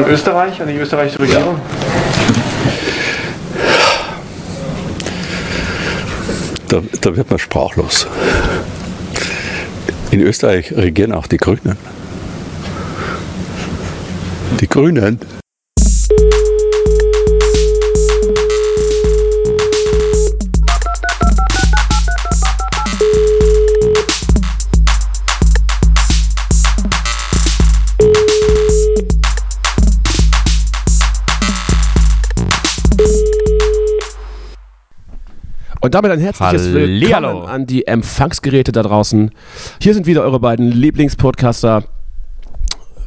An Österreich, an die österreichische Regierung? Da, da wird man sprachlos. In Österreich regieren auch die Grünen. Die Grünen. Und damit ein herzliches Hallihallo. Willkommen an die Empfangsgeräte da draußen. Hier sind wieder eure beiden Lieblingspodcaster.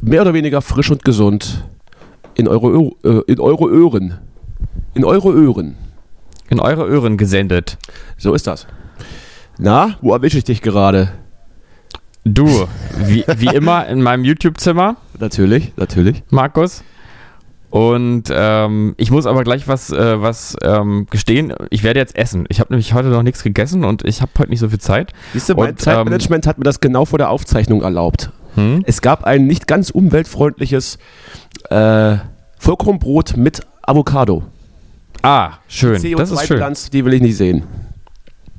Mehr oder weniger frisch und gesund. In eure, äh, in eure Öhren. In eure Öhren. in eure Ohren gesendet. So ist das. Na, wo erwische ich dich gerade? Du, wie, wie immer in meinem YouTube-Zimmer, Natürlich, natürlich. Markus. Und ähm, ich muss aber gleich was, äh, was ähm, gestehen. Ich werde jetzt essen. Ich habe nämlich heute noch nichts gegessen und ich habe heute nicht so viel Zeit. Siehst du, mein Und, Zeitmanagement hat mir das genau vor der Aufzeichnung erlaubt. Hm? Es gab ein nicht ganz umweltfreundliches äh, Vollkornbrot mit Avocado. Ah, schön. Das ist schön. CO2-Bilanz, die will ich nicht sehen.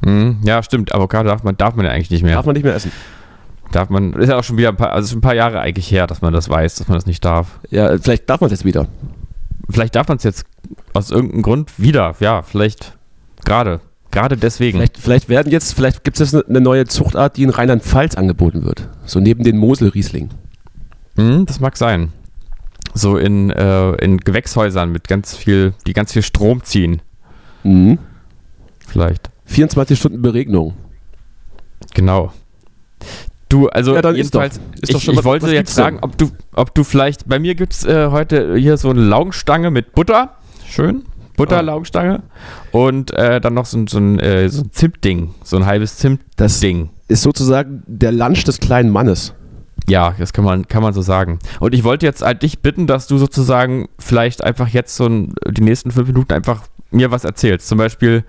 Hm, ja, stimmt. Avocado darf man, darf man ja eigentlich nicht mehr. Darf man nicht mehr essen. Darf man, ist ja auch schon wieder ein paar, also schon ein paar Jahre eigentlich her, dass man das weiß, dass man das nicht darf. Ja, vielleicht darf man es jetzt wieder. Vielleicht darf man es jetzt aus irgendeinem Grund wieder. Ja, vielleicht gerade. Gerade deswegen. Vielleicht, vielleicht werden jetzt, vielleicht gibt es jetzt eine neue Zuchtart, die in Rheinland-Pfalz angeboten wird. So neben den Mosel-Riesling. Hm, das mag sein. So in, äh, in Gewächshäusern mit ganz viel, die ganz viel Strom ziehen. Mhm. Vielleicht. 24 Stunden Beregnung. Genau. Du, also Ja, jedenfalls, ich, schon ich was- wollte was jetzt fragen, ob du, ob du vielleicht, bei mir gibt es äh, heute hier so eine Laugenstange mit Butter. Schön. Butter, Ah. Laugenstange. Und äh, dann noch so, ein- so ein, äh, so ein Zimtding. So ein halbes Das Zimtding. ist sozusagen der Lunch des kleinen Mannes. Ja, das kann man, kann man so sagen. Und ich wollte jetzt halt dich bitten, dass du sozusagen vielleicht einfach jetzt so ein, die nächsten fünf Minuten einfach mir was erzählst. Zum Beispiel,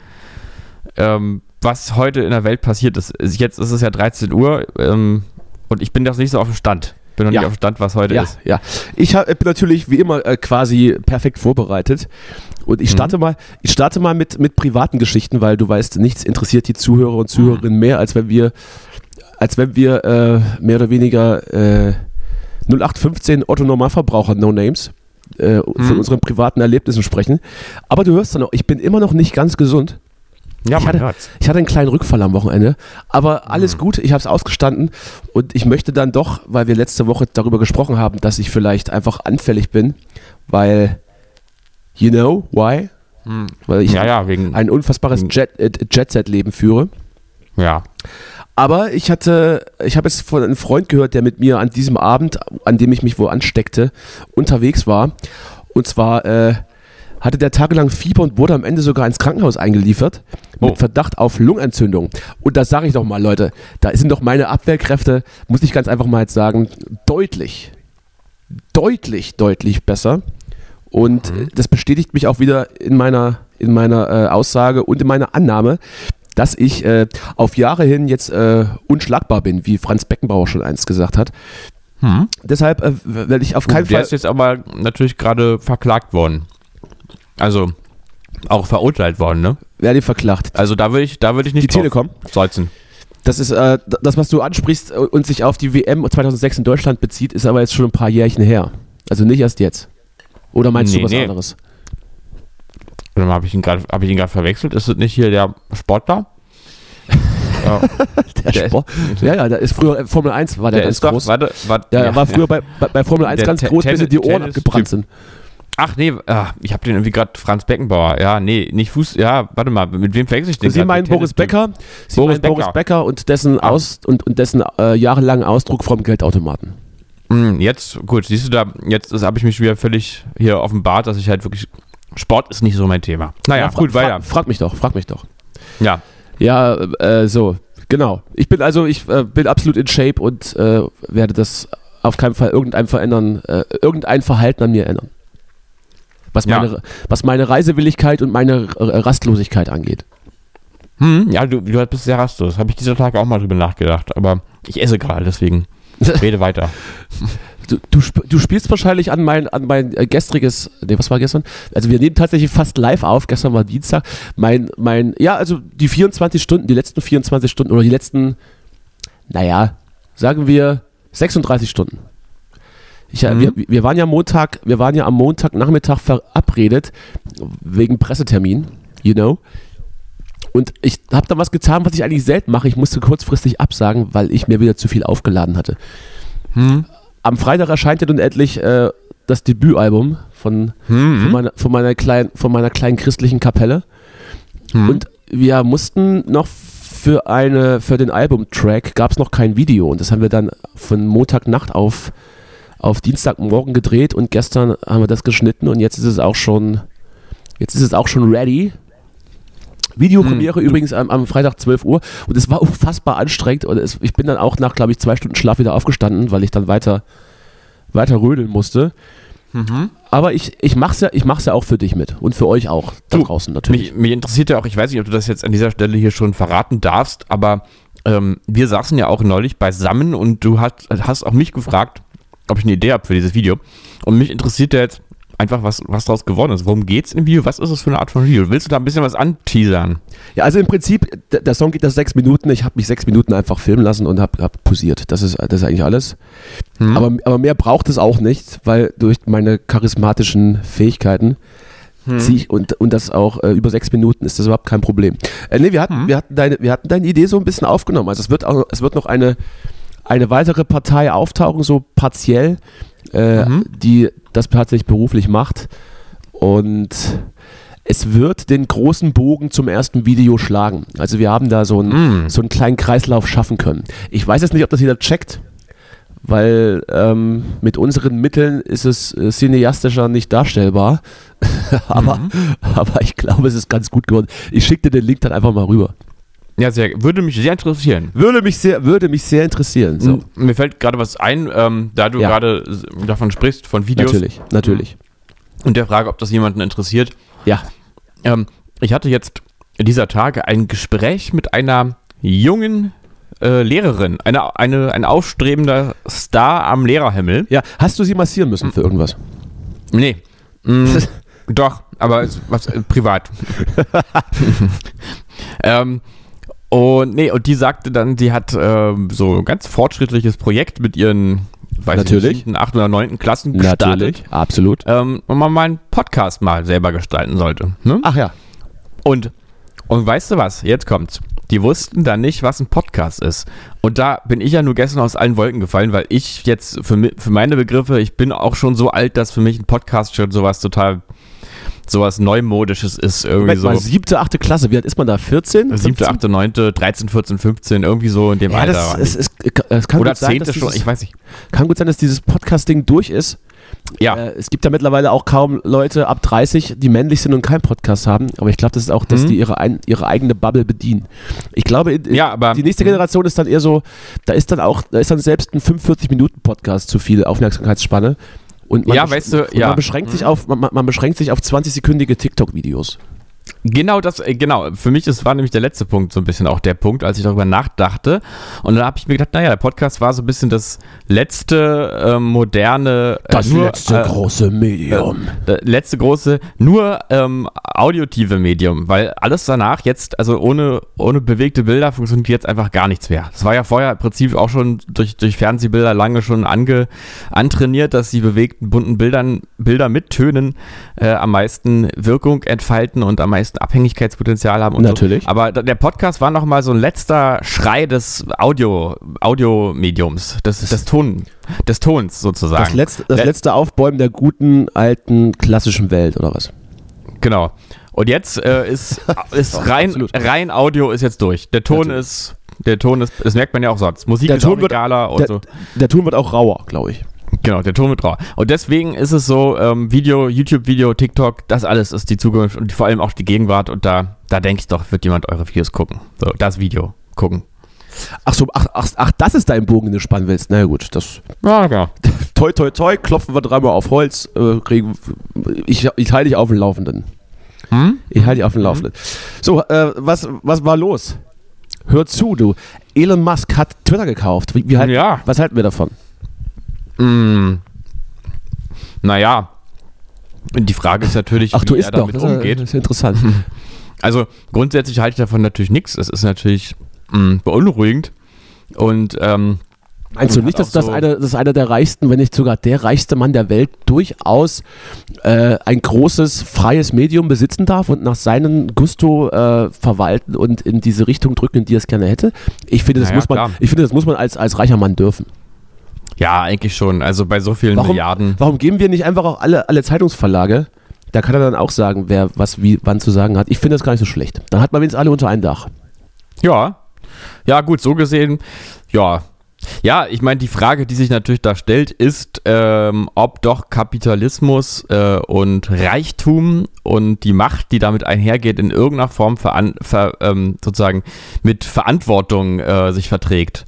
ähm, was heute in der Welt passiert ist. Jetzt ist es ja 13 Uhr ähm, und ich bin noch nicht so auf dem Stand. Bin noch Ja. nicht auf dem Stand, was heute Ja, ist. ja. Ich hab, bin natürlich wie immer äh, quasi perfekt vorbereitet. Und ich Mhm. starte mal, ich starte mal mit, mit privaten Geschichten, weil du weißt, nichts interessiert die Zuhörer und Zuhörerinnen mehr, als wenn wir, als wenn wir äh, mehr oder weniger äh, 0815 Otto Normalverbraucher No Names äh, von Mhm. unseren privaten Erlebnissen sprechen. Aber du hörst dann auch, ich bin immer noch nicht ganz gesund. Ja, Ich hatte-. Ich hatte einen kleinen Rückfall am Wochenende, aber alles Mhm. gut, ich habe es ausgestanden und ich möchte dann doch, weil wir letzte Woche darüber gesprochen haben, dass ich vielleicht einfach anfällig bin, weil, you know, why? Hm. Weil ich Ja, ja, wegen. ein unfassbares Jet, äh, Jet-Set-Leben führe. ja. Aber ich hatte, ich habe jetzt von einem Freund gehört, der mit mir an diesem Abend, an dem ich mich wohl ansteckte, unterwegs war. Und zwar äh, hatte der tagelang Fieber und wurde am Ende sogar ins Krankenhaus eingeliefert mit Oh. Verdacht auf Lungenentzündung. Und das sage ich doch mal, Leute, da sind doch meine Abwehrkräfte, muss ich ganz einfach mal jetzt sagen, deutlich, deutlich, deutlich besser. Und äh, das bestätigt mich auch wieder in meiner, in meiner äh, Aussage und in meiner Annahme, dass ich äh, auf Jahre hin jetzt äh, unschlagbar bin, wie Franz Beckenbauer schon einst gesagt hat. Hm. Deshalb äh, werde ich auf keinen Der Fall. ist jetzt aber natürlich gerade verklagt worden. Also auch verurteilt worden, ne? Werde verklagt. Also da würde ich, da würde ich nicht Die Telekom? salzen. Das ist äh, das, was du ansprichst äh, und sich auf die WM 2006 in Deutschland bezieht, ist aber jetzt schon ein paar Jährchen her. Also nicht erst jetzt. Oder meinst Nee, du was nee. anderes? Habe ich ihn gerade hab ich ihn gerade verwechselt? Ist das nicht hier der Sportler? ja, Der, Der- Sport. Ja, ja, der ist früher äh, Formel 1 war der, der ganz ist doch, groß. warte, warte, ja, er war früher bei, bei, bei Formel 1 Der ganz groß, bis die Ohren abgebrannt sind. Ach nee, ah, ich habe den irgendwie gerade Franz Beckenbauer. Ja, nee, nicht Fuß. Ja, warte mal, mit wem verwechsel ich den? Sie meinen Boris Becker, Sie Boris meinen Boris Becker. Becker und dessen, Ah. Aus, und, und dessen äh, jahrelangen Ausdruck vom Geldautomaten. Hm, Jetzt, gut, siehst du da, jetzt habe ich mich wieder völlig hier offenbart, dass ich halt wirklich. Sport ist nicht so mein Thema. Naja, fra gut, fra weiter. Frag mich doch, frag mich doch. Ja, Ja, äh, so, genau. Ich bin also, ich äh, bin absolut in Shape und äh, werde das auf keinen Fall irgendein verändern, äh, irgendein Verhalten an mir ändern. Was Ja. meine, was meine Reisewilligkeit und meine Rastlosigkeit angeht. hm, ja du, du bist sehr rastlos. Habe ich dieser Tage auch mal drüber nachgedacht. Aber ich esse gerade, deswegen rede weiter. Du, du, du spielst wahrscheinlich an mein, an mein äh, gestriges, nee, was war gestern? Also wir nehmen tatsächlich fast live auf, gestern war Dienstag. Mein, mein, ja, also die 24 Stunden, die letzten 24 Stunden oder die letzten, naja, sagen wir 36 Stunden. Ich, äh, Mhm. wir, wir waren ja Montag, wir waren ja am Montagnachmittag verabredet wegen Pressetermin, you know. Und ich habe dann was getan, was ich eigentlich selten mache. Ich musste kurzfristig absagen, weil ich mir wieder zu viel aufgeladen hatte. Hm. Am Freitag erscheint ja nun endlich äh, das Debütalbum von, Hm. von, meiner, von, meiner kleinen, von meiner kleinen christlichen Kapelle. Hm. Und wir mussten noch für, eine, für den Albumtrack gab es noch kein Video. Und das haben wir dann von Montagnacht auf, auf Dienstagmorgen gedreht und gestern haben wir das geschnitten und jetzt ist es auch schon, jetzt ist es auch schon ready. Videopremiere übrigens am, am Freitag 12 Uhr und es war unfassbar anstrengend und es, ich bin dann auch nach, glaube ich, zwei Stunden Schlaf wieder aufgestanden, weil ich dann weiter, weiter rödeln musste. Mhm. Aber ich, ich mach's ja, ich mach's ja auch für dich mit und für euch auch da Du, draußen natürlich. Mich, mich interessiert ja auch, ich weiß nicht, ob du das jetzt an dieser Stelle hier schon verraten darfst, aber ähm, wir saßen ja auch neulich beisammen und du hast, hast auch mich gefragt, ob ich eine Idee habe für dieses Video. Und mich interessiert ja jetzt einfach, was, was daraus geworden ist. Worum geht's im Video? Was ist das für eine Art von Video? Willst du da ein bisschen was anteasern? Ja, also im Prinzip, der, Song geht das sechs Minuten. Ich habe mich sechs Minuten einfach filmen lassen und habe hab posiert. Das ist, das ist eigentlich alles. Hm? Aber, aber mehr braucht es auch nicht, weil durch meine charismatischen Fähigkeiten Hm. zieh ich und, und das auch äh, über sechs Minuten ist das überhaupt kein Problem. Äh, nee, wir hatten, Hm. wir, hatten deine, wir hatten deine Idee so ein bisschen aufgenommen. Also es wird, auch, es wird noch eine, eine weitere Partei auftauchen, so partiell, äh, Mhm. die das tatsächlich beruflich macht. Und es wird den großen Bogen zum ersten Video schlagen. Also wir haben da so einen, Mm. so einen kleinen Kreislauf schaffen können. Ich weiß jetzt nicht, ob das jeder checkt, weil ähm, mit unseren Mitteln ist es äh, cineastischer nicht darstellbar. aber, aber ich glaube, es ist ganz gut geworden. Ich schicke dir den Link dann einfach mal rüber. Ja, sehr, würde mich sehr interessieren. Würde mich sehr, würde mich sehr interessieren. So. Mir fällt gerade was ein, ähm, da du Ja. gerade davon sprichst, von Videos Natürlich, natürlich. und der Frage, ob das jemanden interessiert. Ja. Ähm, ich hatte jetzt dieser Tage ein Gespräch mit einer jungen äh, Lehrerin, eine, eine, ein aufstrebender Star am Lehrerhimmel. Ja, hast du sie massieren müssen für irgendwas? Nee. Mm, doch, aber was äh, privat. ähm, und nee, und die sagte dann, sie hat ähm, so ein ganz fortschrittliches Projekt mit ihren, weiß Natürlich. ich nicht, 8. oder 9. Klassen gestartet. absolut. Ähm, und man mal einen Podcast mal selber gestalten sollte. Ne? Ach ja. Und, und weißt du was? Jetzt kommt's. Die wussten dann nicht, was ein Podcast ist. Und da bin ich ja nur gestern aus allen Wolken gefallen, weil ich jetzt für, für meine Begriffe, ich bin auch schon so alt, dass für mich ein Podcast schon sowas total, sowas Neumodisches ist. Irgendwie Moment so mal, siebte, achte Klasse, wie alt ist man da? 14? 7., 15? 8., 9., 13, 14, 15, irgendwie so in dem Ja, Alter. das, es, es, es kann Oder gut sein, 10. dass schon, dieses, ich weiß nicht. kann gut sein, dass dieses Podcasting durch ist. Ja, Äh, es gibt ja mittlerweile auch kaum Leute ab 30, die männlich sind und keinen Podcast haben. Aber ich glaube, das ist auch, dass Mhm. die ihre, ein, ihre eigene Bubble bedienen. Ich glaube, in, Ja, aber- die nächste. Generation ist dann eher so, da ist dann auch, da ist dann selbst ein 45-Minuten-Podcast zu viel Aufmerksamkeitsspanne. Und man Ja, weißt du, und ja. man beschränkt sich Mhm. auf, man, man beschränkt sich auf 20-sekündige TikTok-Videos. Genau das, äh, genau. Für mich ist, war nämlich der letzte Punkt so ein bisschen auch der Punkt, als ich darüber nachdachte. Und dann habe ich mir gedacht, naja, der Podcast war so ein bisschen das letzte äh, moderne, äh, nur, äh, große Medium. äh, letzte große, nur ähm, audiotive Medium, weil alles danach jetzt, also ohne, ohne bewegte Bilder funktioniert jetzt einfach gar nichts mehr. Das war ja vorher im Prinzip auch schon durch, durch Fernsehbilder lange schon ange, antrainiert, dass die bewegten bunten Bildern, Bilder mit Tönen äh, am meisten Wirkung entfalten und am meisten Abhängigkeitspotenzial haben. Und Natürlich. So. Aber der Podcast war nochmal so ein letzter Schrei des Audio, Audiomediums, des, des, Ton, des Tons sozusagen. Das, letzte, das Let- letzte Aufbäumen der guten, alten, klassischen Welt, oder was? Genau. Und jetzt äh, ist, ist rein, Absolut. rein Audio ist jetzt durch. Der Ton Natürlich. ist, der Ton ist, das merkt man ja auch sonst. Musik Der ist Ton wird- egaler und Der, so. der Ton wird auch rauer, glaube ich. Genau, der Ton wird rau. Und deswegen ist es so, ähm, Video, YouTube-Video, TikTok, das alles ist die Zukunft und vor allem auch die Gegenwart. Und da, da denke ich doch, wird jemand eure Videos gucken. So, das Video gucken. Ach so, ach, ach, ach, das ist dein Bogen, den du spannen willst. Na gut, das. Ja, genau. Toi, toi, toi, klopfen wir dreimal auf Holz. Äh, kriegen, ich ich halte dich auf dem Laufenden. Hm? Ich halte dich auf dem Laufenden. So, äh, was, was war los? Hör zu, du. Elon Musk hat Twitter gekauft. Wie, wie halt, Ja. Was halten wir davon? Mm, naja, die Frage ist natürlich, Ach, du wie er isst noch. damit ja- umgeht. das ist ja interessant. Also grundsätzlich halte ich davon natürlich nichts. Es ist natürlich mh, beunruhigend. Und ähm, Meinst du nicht, dass das so- einer, dass einer der reichsten, wenn nicht sogar der reichste Mann der Welt durchaus äh, ein großes freies Medium besitzen darf und nach seinem Gusto äh, verwalten und in diese Richtung drücken, in die er es gerne hätte? Ich finde, das Naja, muss man, klar. ich finde, das muss man als, als reicher Mann dürfen. Ja, eigentlich schon. Also bei so vielen Warum, Milliarden. warum geben wir nicht einfach auch alle, alle Zeitungsverlage? Da kann er dann auch sagen, wer was wie wann zu sagen hat. Ich finde das gar nicht so schlecht. Dann hat man wenigstens alle unter ein Dach. Ja. Ja, gut, so gesehen, ja. Ja, ich meine, die Frage, die sich natürlich da stellt, ist, ähm, ob doch Kapitalismus äh, und Reichtum und die Macht, die damit einhergeht, in irgendeiner Form veran ver, ähm, sozusagen mit Verantwortung äh, sich verträgt.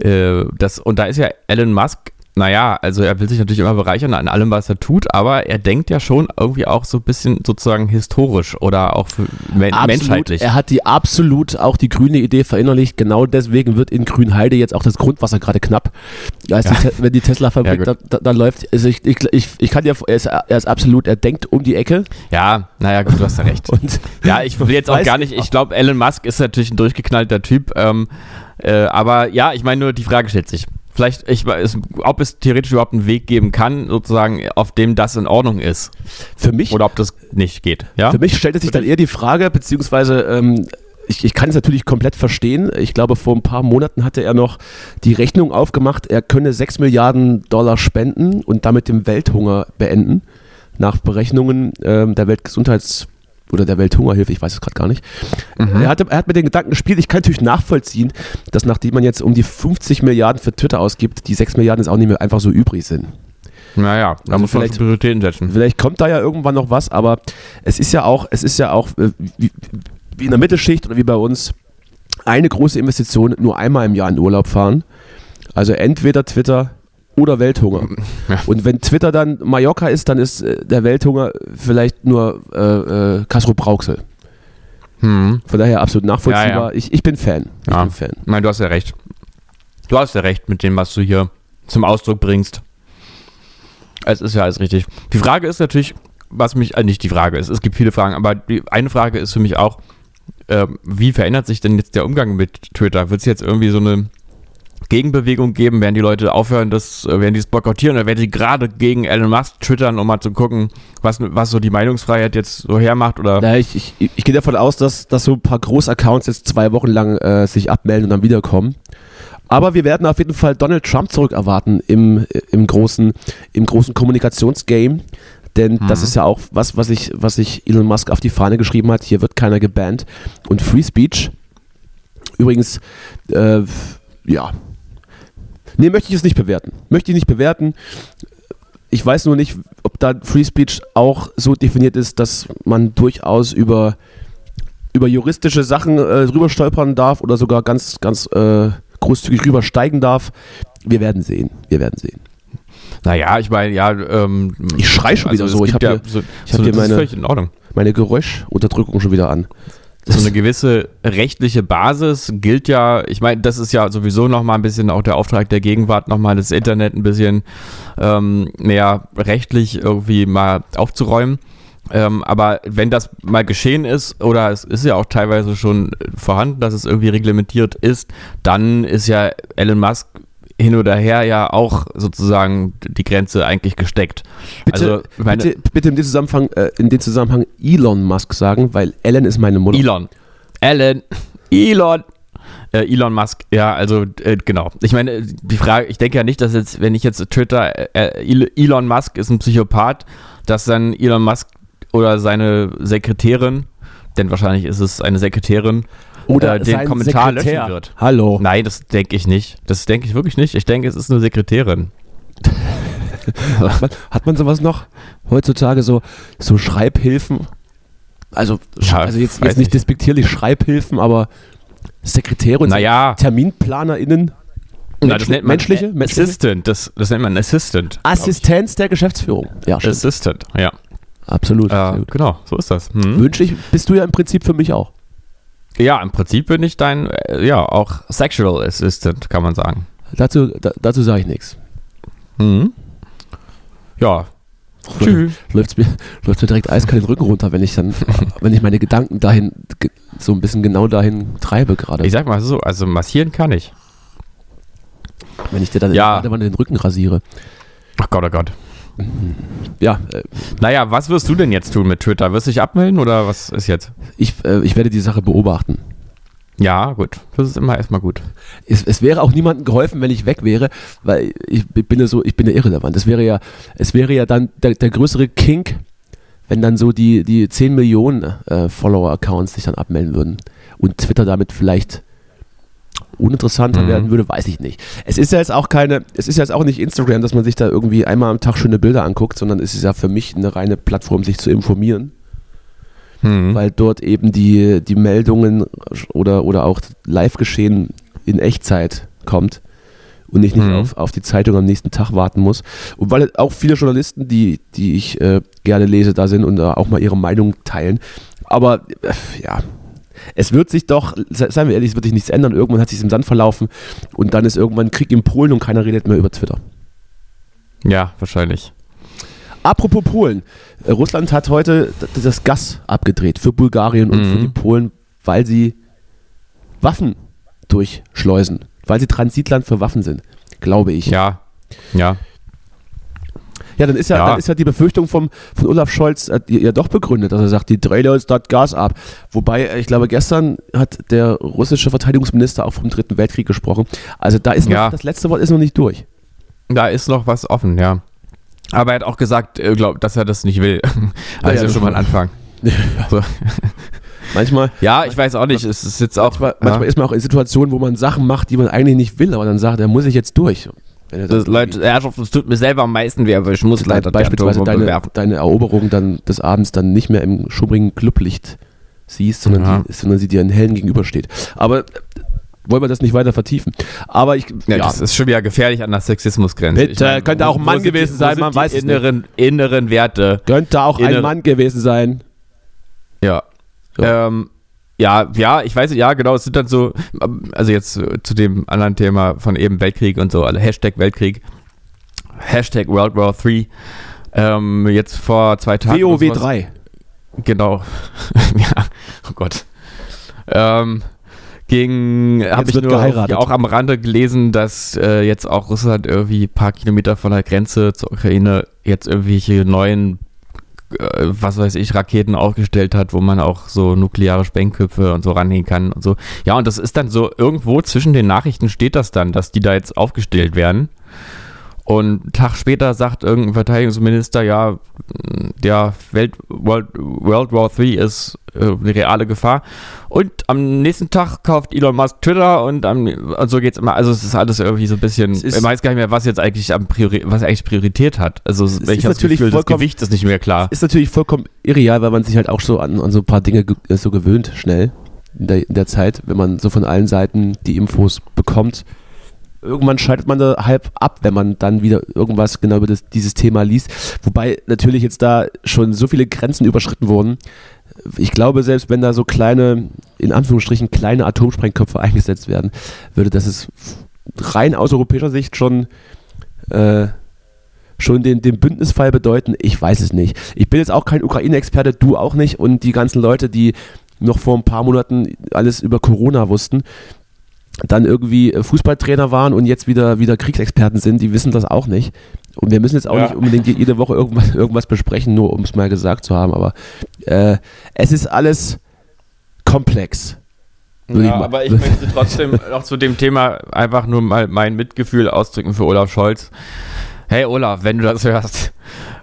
Äh, das, und da ist ja Elon Musk, naja, also er will sich natürlich immer bereichern an allem, was er tut, aber er denkt ja schon irgendwie auch so ein bisschen sozusagen historisch oder auch men menschheitlich. Er hat die absolut auch die grüne Idee verinnerlicht. Genau deswegen wird in Grünheide jetzt auch das Grundwasser gerade knapp. Als die, Te- wenn die Tesla-Fabrik Ja, da, da, da läuft, also ich, ich, ich, ich kann dir, er ist, er ist absolut, er denkt um die Ecke Ja, naja, gut, du hast ja recht. und Ja, ich will jetzt auch gar nicht, ich glaube, Elon Musk ist natürlich ein durchgeknallter Typ, ähm, äh, aber ja, ich meine nur, die Frage stellt sich. Vielleicht, ich weiß, ob es theoretisch überhaupt einen Weg geben kann, sozusagen, auf dem das in Ordnung ist. für mich, Oder ob das nicht geht. Ja? für mich stellt es sich dann eher die Frage, beziehungsweise ähm, ich, ich kann es natürlich komplett verstehen. Ich glaube, vor ein paar Monaten hatte er noch die Rechnung aufgemacht, er könne 6 Milliarden Dollar spenden und damit den Welthunger beenden. Nach Berechnungen ähm, der Weltgesundheits- oder der Welthungerhilfe, ich weiß es gerade gar nicht. Er, hatte, er hat mit den Gedanken gespielt. Ich kann natürlich nachvollziehen, dass nachdem man jetzt um die 50 Milliarden für Twitter ausgibt, die 6 Milliarden jetzt auch nicht mehr einfach so übrig sind. Naja, da Also muss man vielleicht- Prioritäten setzen. Vielleicht kommt da ja irgendwann noch was, aber es ist ja auch, es ist ja auch äh, wie, wie in der Mittelschicht oder wie bei uns eine große Investition nur einmal im Jahr in Urlaub fahren. Also entweder Twitter oder Welthunger. Ja. Und wenn Twitter dann Mallorca ist, dann ist äh, der Welthunger vielleicht nur äh, äh, Castro Brauxel. Hm. Von daher absolut nachvollziehbar. Ja, ja. Ich, ich bin Fan. Ich bin Fan. Meine, du hast ja recht. Du hast ja recht mit dem, was du hier zum Ausdruck bringst. Es ist ja alles richtig. Die Frage ist natürlich, was mich, äh, nicht die Frage ist, es gibt viele Fragen, aber die eine Frage ist für mich auch, ähm, wie verändert sich denn jetzt der Umgang mit Twitter? Wird es jetzt irgendwie so eine Gegenbewegung geben? Werden die Leute aufhören, das, äh, werden die es boykottieren oder werden die gerade gegen Elon Musk twittern, um mal zu gucken, was, was so die Meinungsfreiheit jetzt so hermacht? Oder Na, ich, ich, ich gehe davon aus, dass, dass so ein paar Großaccounts jetzt zwei Wochen lang äh, sich abmelden und dann wiederkommen. Aber wir werden auf jeden Fall Donald Trump zurückerwarten im, im, großen, im großen Kommunikationsgame. Denn das ist ja auch was, was sich was sich Elon Musk auf die Fahne geschrieben hat. Hier wird keiner gebannt. Und Free Speech, übrigens, äh, ja. Nee, möchte ich es nicht bewerten. Möchte ich nicht bewerten. Ich weiß nur nicht, ob da Free Speech auch so definiert ist, dass man durchaus über, über juristische Sachen äh, rüber stolpern darf oder sogar ganz, ganz äh, großzügig rübersteigen darf. Wir werden sehen. Wir werden sehen. naja, ich meine, ja, ähm, Ich schrei schon wieder es so. Ich habe ja hier, so, ich hab so, hier meine, meine Geräuschunterdrückung schon wieder an. So eine gewisse rechtliche Basis gilt ja, ich meine, das ist ja sowieso nochmal ein bisschen auch der Auftrag der Gegenwart, nochmal das Internet ein bisschen ähm, mehr rechtlich irgendwie mal aufzuräumen. Ähm, aber wenn das mal geschehen ist, oder es ist ja auch teilweise schon vorhanden, dass es irgendwie reglementiert ist, dann ist ja Elon Musk hin oder her ja auch sozusagen die Grenze eigentlich gesteckt. Bitte, also, bitte, bitte in dem Zusammenhang, äh, in dem Zusammenhang Elon Musk sagen, weil Ellen ist meine Mutter. Elon. Alan. Elon. Äh, Elon Musk, ja, also äh, genau. Ich meine, die Frage, ich denke ja nicht, dass jetzt, wenn ich jetzt Twitter, äh, Elon Musk ist ein Psychopath, dass dann Elon Musk oder seine Sekretärin, denn wahrscheinlich ist es eine Sekretärin, Oder äh, den Kommentar Sekretär. löschen wird. Hallo. Nein, das denke ich nicht. Das denke ich wirklich nicht. Ich denke, es ist eine Sekretärin. Hat man, hat man sowas noch heutzutage so, so Schreibhilfen? Also, Ja, also jetzt, jetzt nicht despektierlich Schreibhilfen, aber Sekretäre und Naja. TerminplanerInnen? Na, das nennt man menschliche, menschliche? Assistant. Das, das nennt man Assistant. Assistenz der Geschäftsführung. Ja, stimmt. Assistant, ja. Absolut. Äh, genau, so ist das. Hm. Wünsche ich, bist du ja im Prinzip für mich auch. Ja, im Prinzip bin ich dein, äh, ja, auch Sexual Assistant, kann man sagen. Dazu, da, dazu sage ich nichts. Mhm. Ja. Tschüss. Läuft mir, mir direkt eiskalt den Rücken runter, wenn ich dann, wenn ich meine Gedanken dahin, so ein bisschen genau dahin treibe gerade. Ich sag mal so, also massieren kann ich. Wenn ich dir dann Ja. ja. den Rücken rasiere. Ach Gott, oh Gott. Ja, äh, Naja, was wirst du denn jetzt tun mit Twitter? Wirst du dich abmelden oder was ist jetzt? ich, äh, ich werde die Sache beobachten. Ja, gut. Das ist immer erstmal gut. Es, es wäre auch niemandem geholfen, wenn ich weg wäre, weil ich bin ja so, ich bin ja irrelevant. Es wäre ja, es wäre ja dann der, der größere Kink, wenn dann so die, die 10 Millionen äh, Follower-Accounts sich dann abmelden würden und Twitter damit vielleicht uninteressanter Mhm. werden würde, weiß ich nicht. Es ist ja jetzt auch keine, es ist ja jetzt auch nicht Instagram, dass man sich da irgendwie einmal am Tag schöne Bilder anguckt, sondern es ist ja für mich eine reine Plattform, sich zu informieren Hm. weil dort eben die, die Meldungen oder, oder auch Live-Geschehen in Echtzeit kommt und ich nicht Mhm. auf, auf die Zeitung am nächsten Tag warten muss. Und weil auch viele Journalisten, die, die ich äh, gerne lese, da sind und da auch mal ihre Meinung teilen. Aber äh, ja, es wird sich doch, se- seien wir ehrlich, es wird sich nichts ändern. Irgendwann hat sich im Sand verlaufen und dann ist irgendwann Krieg in Polen und keiner redet mehr über Twitter. Ja, wahrscheinlich. Apropos Polen. Äh, Russland hat heute das Gas abgedreht für Bulgarien und Mhm. für die Polen, weil sie Waffen durchschleusen. Weil sie Transitland für Waffen sind, glaube ich. Ja. Ja. Ja, dann ist ja, Ja. Dann ist ja die Befürchtung vom, von Olaf Scholz äh, ja doch begründet, dass er sagt, die drehen uns das Gas ab. Wobei, äh, ich glaube, gestern hat der russische Verteidigungsminister auch vom Dritten Weltkrieg gesprochen. Also da ist noch, Ja. das letzte Wort ist noch nicht durch. Da ist noch was offen, ja. Aber er hat auch gesagt, äh, glaub, dass er das nicht will. Also ja, schon mal ein Anfang. So. Manchmal, Ja, ich weiß auch nicht. Es ist jetzt auch. manchmal, manchmal ist man auch in Situationen, wo man Sachen macht, die man eigentlich nicht will, aber dann sagt, er muss ich jetzt durch. Das, dann Leute, Herrschaft, es tut mir selber am meisten weh, aber ich muss leider die beispielsweise deine, deine Eroberung dann des Abends dann nicht mehr im schummrigen Clublicht siehst, sondern, Ja. die, sondern sie dir in hellen gegenübersteht. Aber äh, wollen wir das nicht weiter vertiefen. Aber ich, Ja, ja, Das ist schon wieder gefährlich an der Sexismusgrenze. Bitte, könnte auch ein Mann die- gewesen wo sein, man die weiß inneren, inneren Werte. könnte auch ein innere- Mann gewesen sein. Ja. Ja. Ähm, ja, ja, ich weiß, ja, genau, es sind dann so, also jetzt äh, zu dem anderen Thema von eben Weltkrieg und so, also Hashtag Weltkrieg, Hashtag World War III, ähm, jetzt vor zwei Tagen. WoW sowas- 3. Genau. ja, oh Gott. Ähm, ging, habe ich nur auch, auch am Rande gelesen, dass äh, jetzt auch Russland irgendwie ein paar Kilometer von der Grenze zur Ukraine jetzt irgendwelche neuen, was weiß ich, Raketen aufgestellt hat, wo man auch so nukleare Sprengköpfe und so ranhängen kann und so. Ja, und das ist dann so, irgendwo zwischen den Nachrichten steht das dann, dass die da jetzt aufgestellt werden. Und einen Tag später sagt irgendein Verteidigungsminister, ja, der Welt, World, World War III ist äh, eine reale Gefahr. Und am nächsten Tag kauft Elon Musk Twitter und, am, und so geht's immer. Also es ist alles irgendwie so ein bisschen, Es ist- ich weiß gar nicht mehr, was jetzt eigentlich am Priori was eigentlich Priorität hat. Also ist ich das natürlich Gefühl, das vollkommen- Gewicht ist nicht mehr klar. Ist natürlich vollkommen irreal, weil man sich halt auch so an, an so ein paar Dinge ge so gewöhnt, schnell in der, in der Zeit, wenn man so von allen Seiten die Infos bekommt. Irgendwann schaltet man da halb ab, wenn man dann wieder irgendwas genau über das, dieses Thema liest. Wobei natürlich jetzt da schon so viele Grenzen überschritten wurden. Ich glaube, selbst wenn da so kleine, in Anführungsstrichen kleine Atomsprengköpfe eingesetzt werden, würde das es rein aus europäischer Sicht schon äh, schon den, den Bündnisfall bedeuten? Ich weiß es nicht. Ich bin jetzt auch kein Ukraine-Experte, du auch nicht. Und die ganzen Leute, die noch vor ein paar Monaten alles über Corona wussten, dann irgendwie äh, Fußballtrainer waren und jetzt wieder, wieder Kriegsexperten sind, die wissen das auch nicht. Und wir müssen jetzt auch Ja. nicht unbedingt jede Woche irgendwas, irgendwas besprechen, nur um es mal gesagt zu haben. Aber äh, es ist alles komplex. Ich Ja, mal- aber ich möchte trotzdem noch zu dem Thema einfach nur mal mein Mitgefühl ausdrücken für Olaf Scholz. Hey Olaf, wenn du das hörst,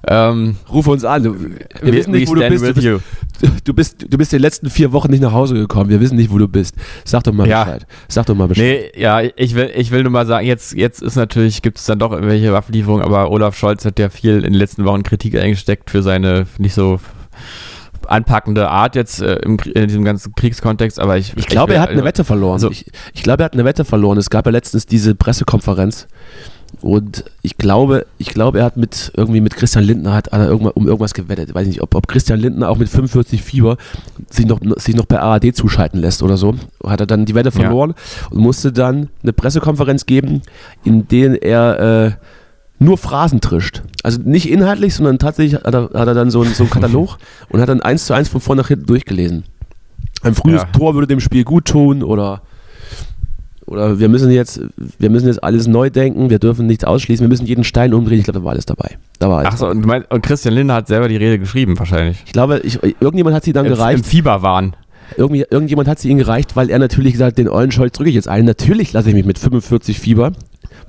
ähm, Rufe uns an. Wir we, wissen nicht, wo du bist. Du bist, du, bist. du bist die letzten vier Wochen nicht nach Hause gekommen. Wir wissen nicht, wo du bist. Sag doch mal Ja. Bescheid. Sag doch mal Bescheid. Nee, ja, ich will, ich will nur mal sagen, jetzt, jetzt ist natürlich, gibt es dann doch irgendwelche Waffenlieferungen, aber Olaf Scholz hat ja viel in den letzten Wochen Kritik eingesteckt für seine nicht so anpackende Art jetzt äh, im, in diesem ganzen Kriegskontext, aber ich Ich glaube, will- er hat eine also- Wette verloren. also- ich, ich glaube, er hat eine Wette verloren. Es gab ja letztens diese Pressekonferenz und ich glaube, ich glaube, er hat mit irgendwie mit Christian Lindner hat, er irgendwann um irgendwas gewettet. Ich weiß nicht, ob, ob Christian Lindner auch mit 45 Fieber sich noch, sich noch bei ARD zuschalten lässt oder so. Hat er dann die Wette Ja. verloren und musste dann eine Pressekonferenz geben, in der er äh, nur Phrasen trischt. Also nicht inhaltlich, sondern tatsächlich hat er, hat er dann so, einen- so einen Katalog und hat dann eins zu eins von vorne nach hinten durchgelesen. Ein frühes Ja. Tor würde dem Spiel gut tun oder oder wir müssen jetzt wir müssen jetzt alles neu denken, wir dürfen nichts ausschließen, wir müssen jeden Stein umdrehen. Ich glaube, da war alles dabei. Da war alles Ach so, und, du meinst, und Christian Lindner hat selber die Rede geschrieben, wahrscheinlich. Ich glaube, ich, irgendjemand hat sie dann Im, Im gereicht. Fieberwahn. Irgendwie, irgendjemand hat sie ihn gereicht, weil er natürlich gesagt hat, den Eulenscholz drücke ich jetzt ein. Natürlich lasse ich mich mit 45 Fieber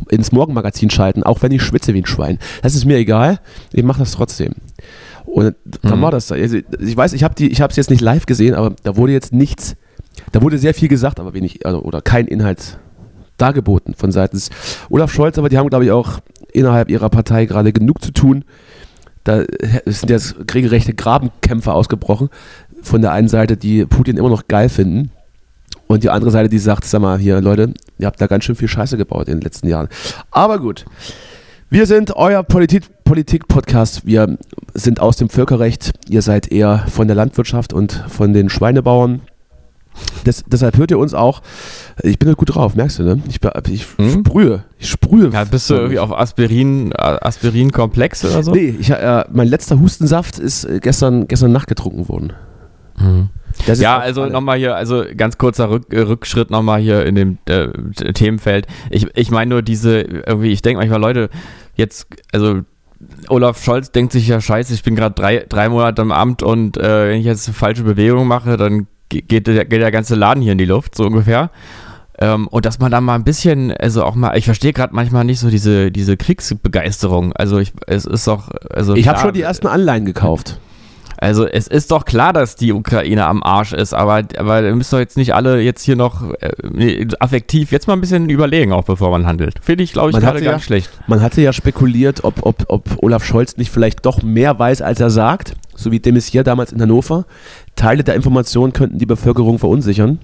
ins Morgenmagazin schalten, auch wenn ich schwitze wie ein Schwein. Das ist mir egal, ich mache das trotzdem. Und dann Mhm. war das. Also ich weiß, ich habe es jetzt nicht live gesehen, aber da wurde jetzt nichts, da wurde sehr viel gesagt, aber wenig, also, oder kein Inhalt dargeboten von seitens Olaf Scholz, aber die haben, glaube ich, auch innerhalb ihrer Partei gerade genug zu tun. Da sind jetzt regelrechte Grabenkämpfe ausgebrochen. Von der einen Seite, die Putin immer noch geil finden. Und die andere Seite, die sagt, sag mal, hier, Leute, ihr habt da ganz schön viel Scheiße gebaut in den letzten Jahren. Aber gut. Wir sind euer Politik- Politik-Podcast. Wir sind aus dem Völkerrecht. Ihr seid eher von der Landwirtschaft und von den Schweinebauern. Des, deshalb hört ihr uns auch. Ich bin heute gut drauf, merkst du, ne? Ich, ich Mhm. sprühe. Ich sprühe. Ja, bist du irgendwie auf Aspirin, äh, Aspirin-Komplex oder so? Nee, ich, äh, mein letzter Hustensaft ist äh, gestern, gestern Nacht getrunken worden. Mhm. Ja, also nochmal hier, also ganz kurzer Rück, äh, Rückschritt nochmal hier in dem äh, Themenfeld. Ich, ich meine nur diese, irgendwie, ich denke manchmal, Leute, jetzt, also Olaf Scholz denkt sich ja, scheiße, ich bin gerade drei, drei Monate im Amt und äh, wenn ich jetzt eine falsche Bewegung mache, dann geht der, geht der ganze Laden hier in die Luft, so ungefähr. Ähm, und dass man da mal ein bisschen, also auch mal, ich verstehe gerade manchmal nicht so diese, diese Kriegsbegeisterung. Also ich, es ist doch, also Ich habe schon die ersten Anleihen gekauft. also es ist doch klar, dass die Ukraine am Arsch ist, aber, aber müsst doch jetzt nicht alle jetzt hier noch äh, affektiv jetzt mal ein bisschen überlegen, auch bevor man handelt. Finde ich, glaube ich, Man gerade hatte gar ja- schlecht. Man hatte ja spekuliert, ob, ob, ob Olaf Scholz nicht vielleicht doch mehr weiß, als er sagt, so wie de Maizière damals in Hannover. Teile der Informationen könnten die Bevölkerung verunsichern.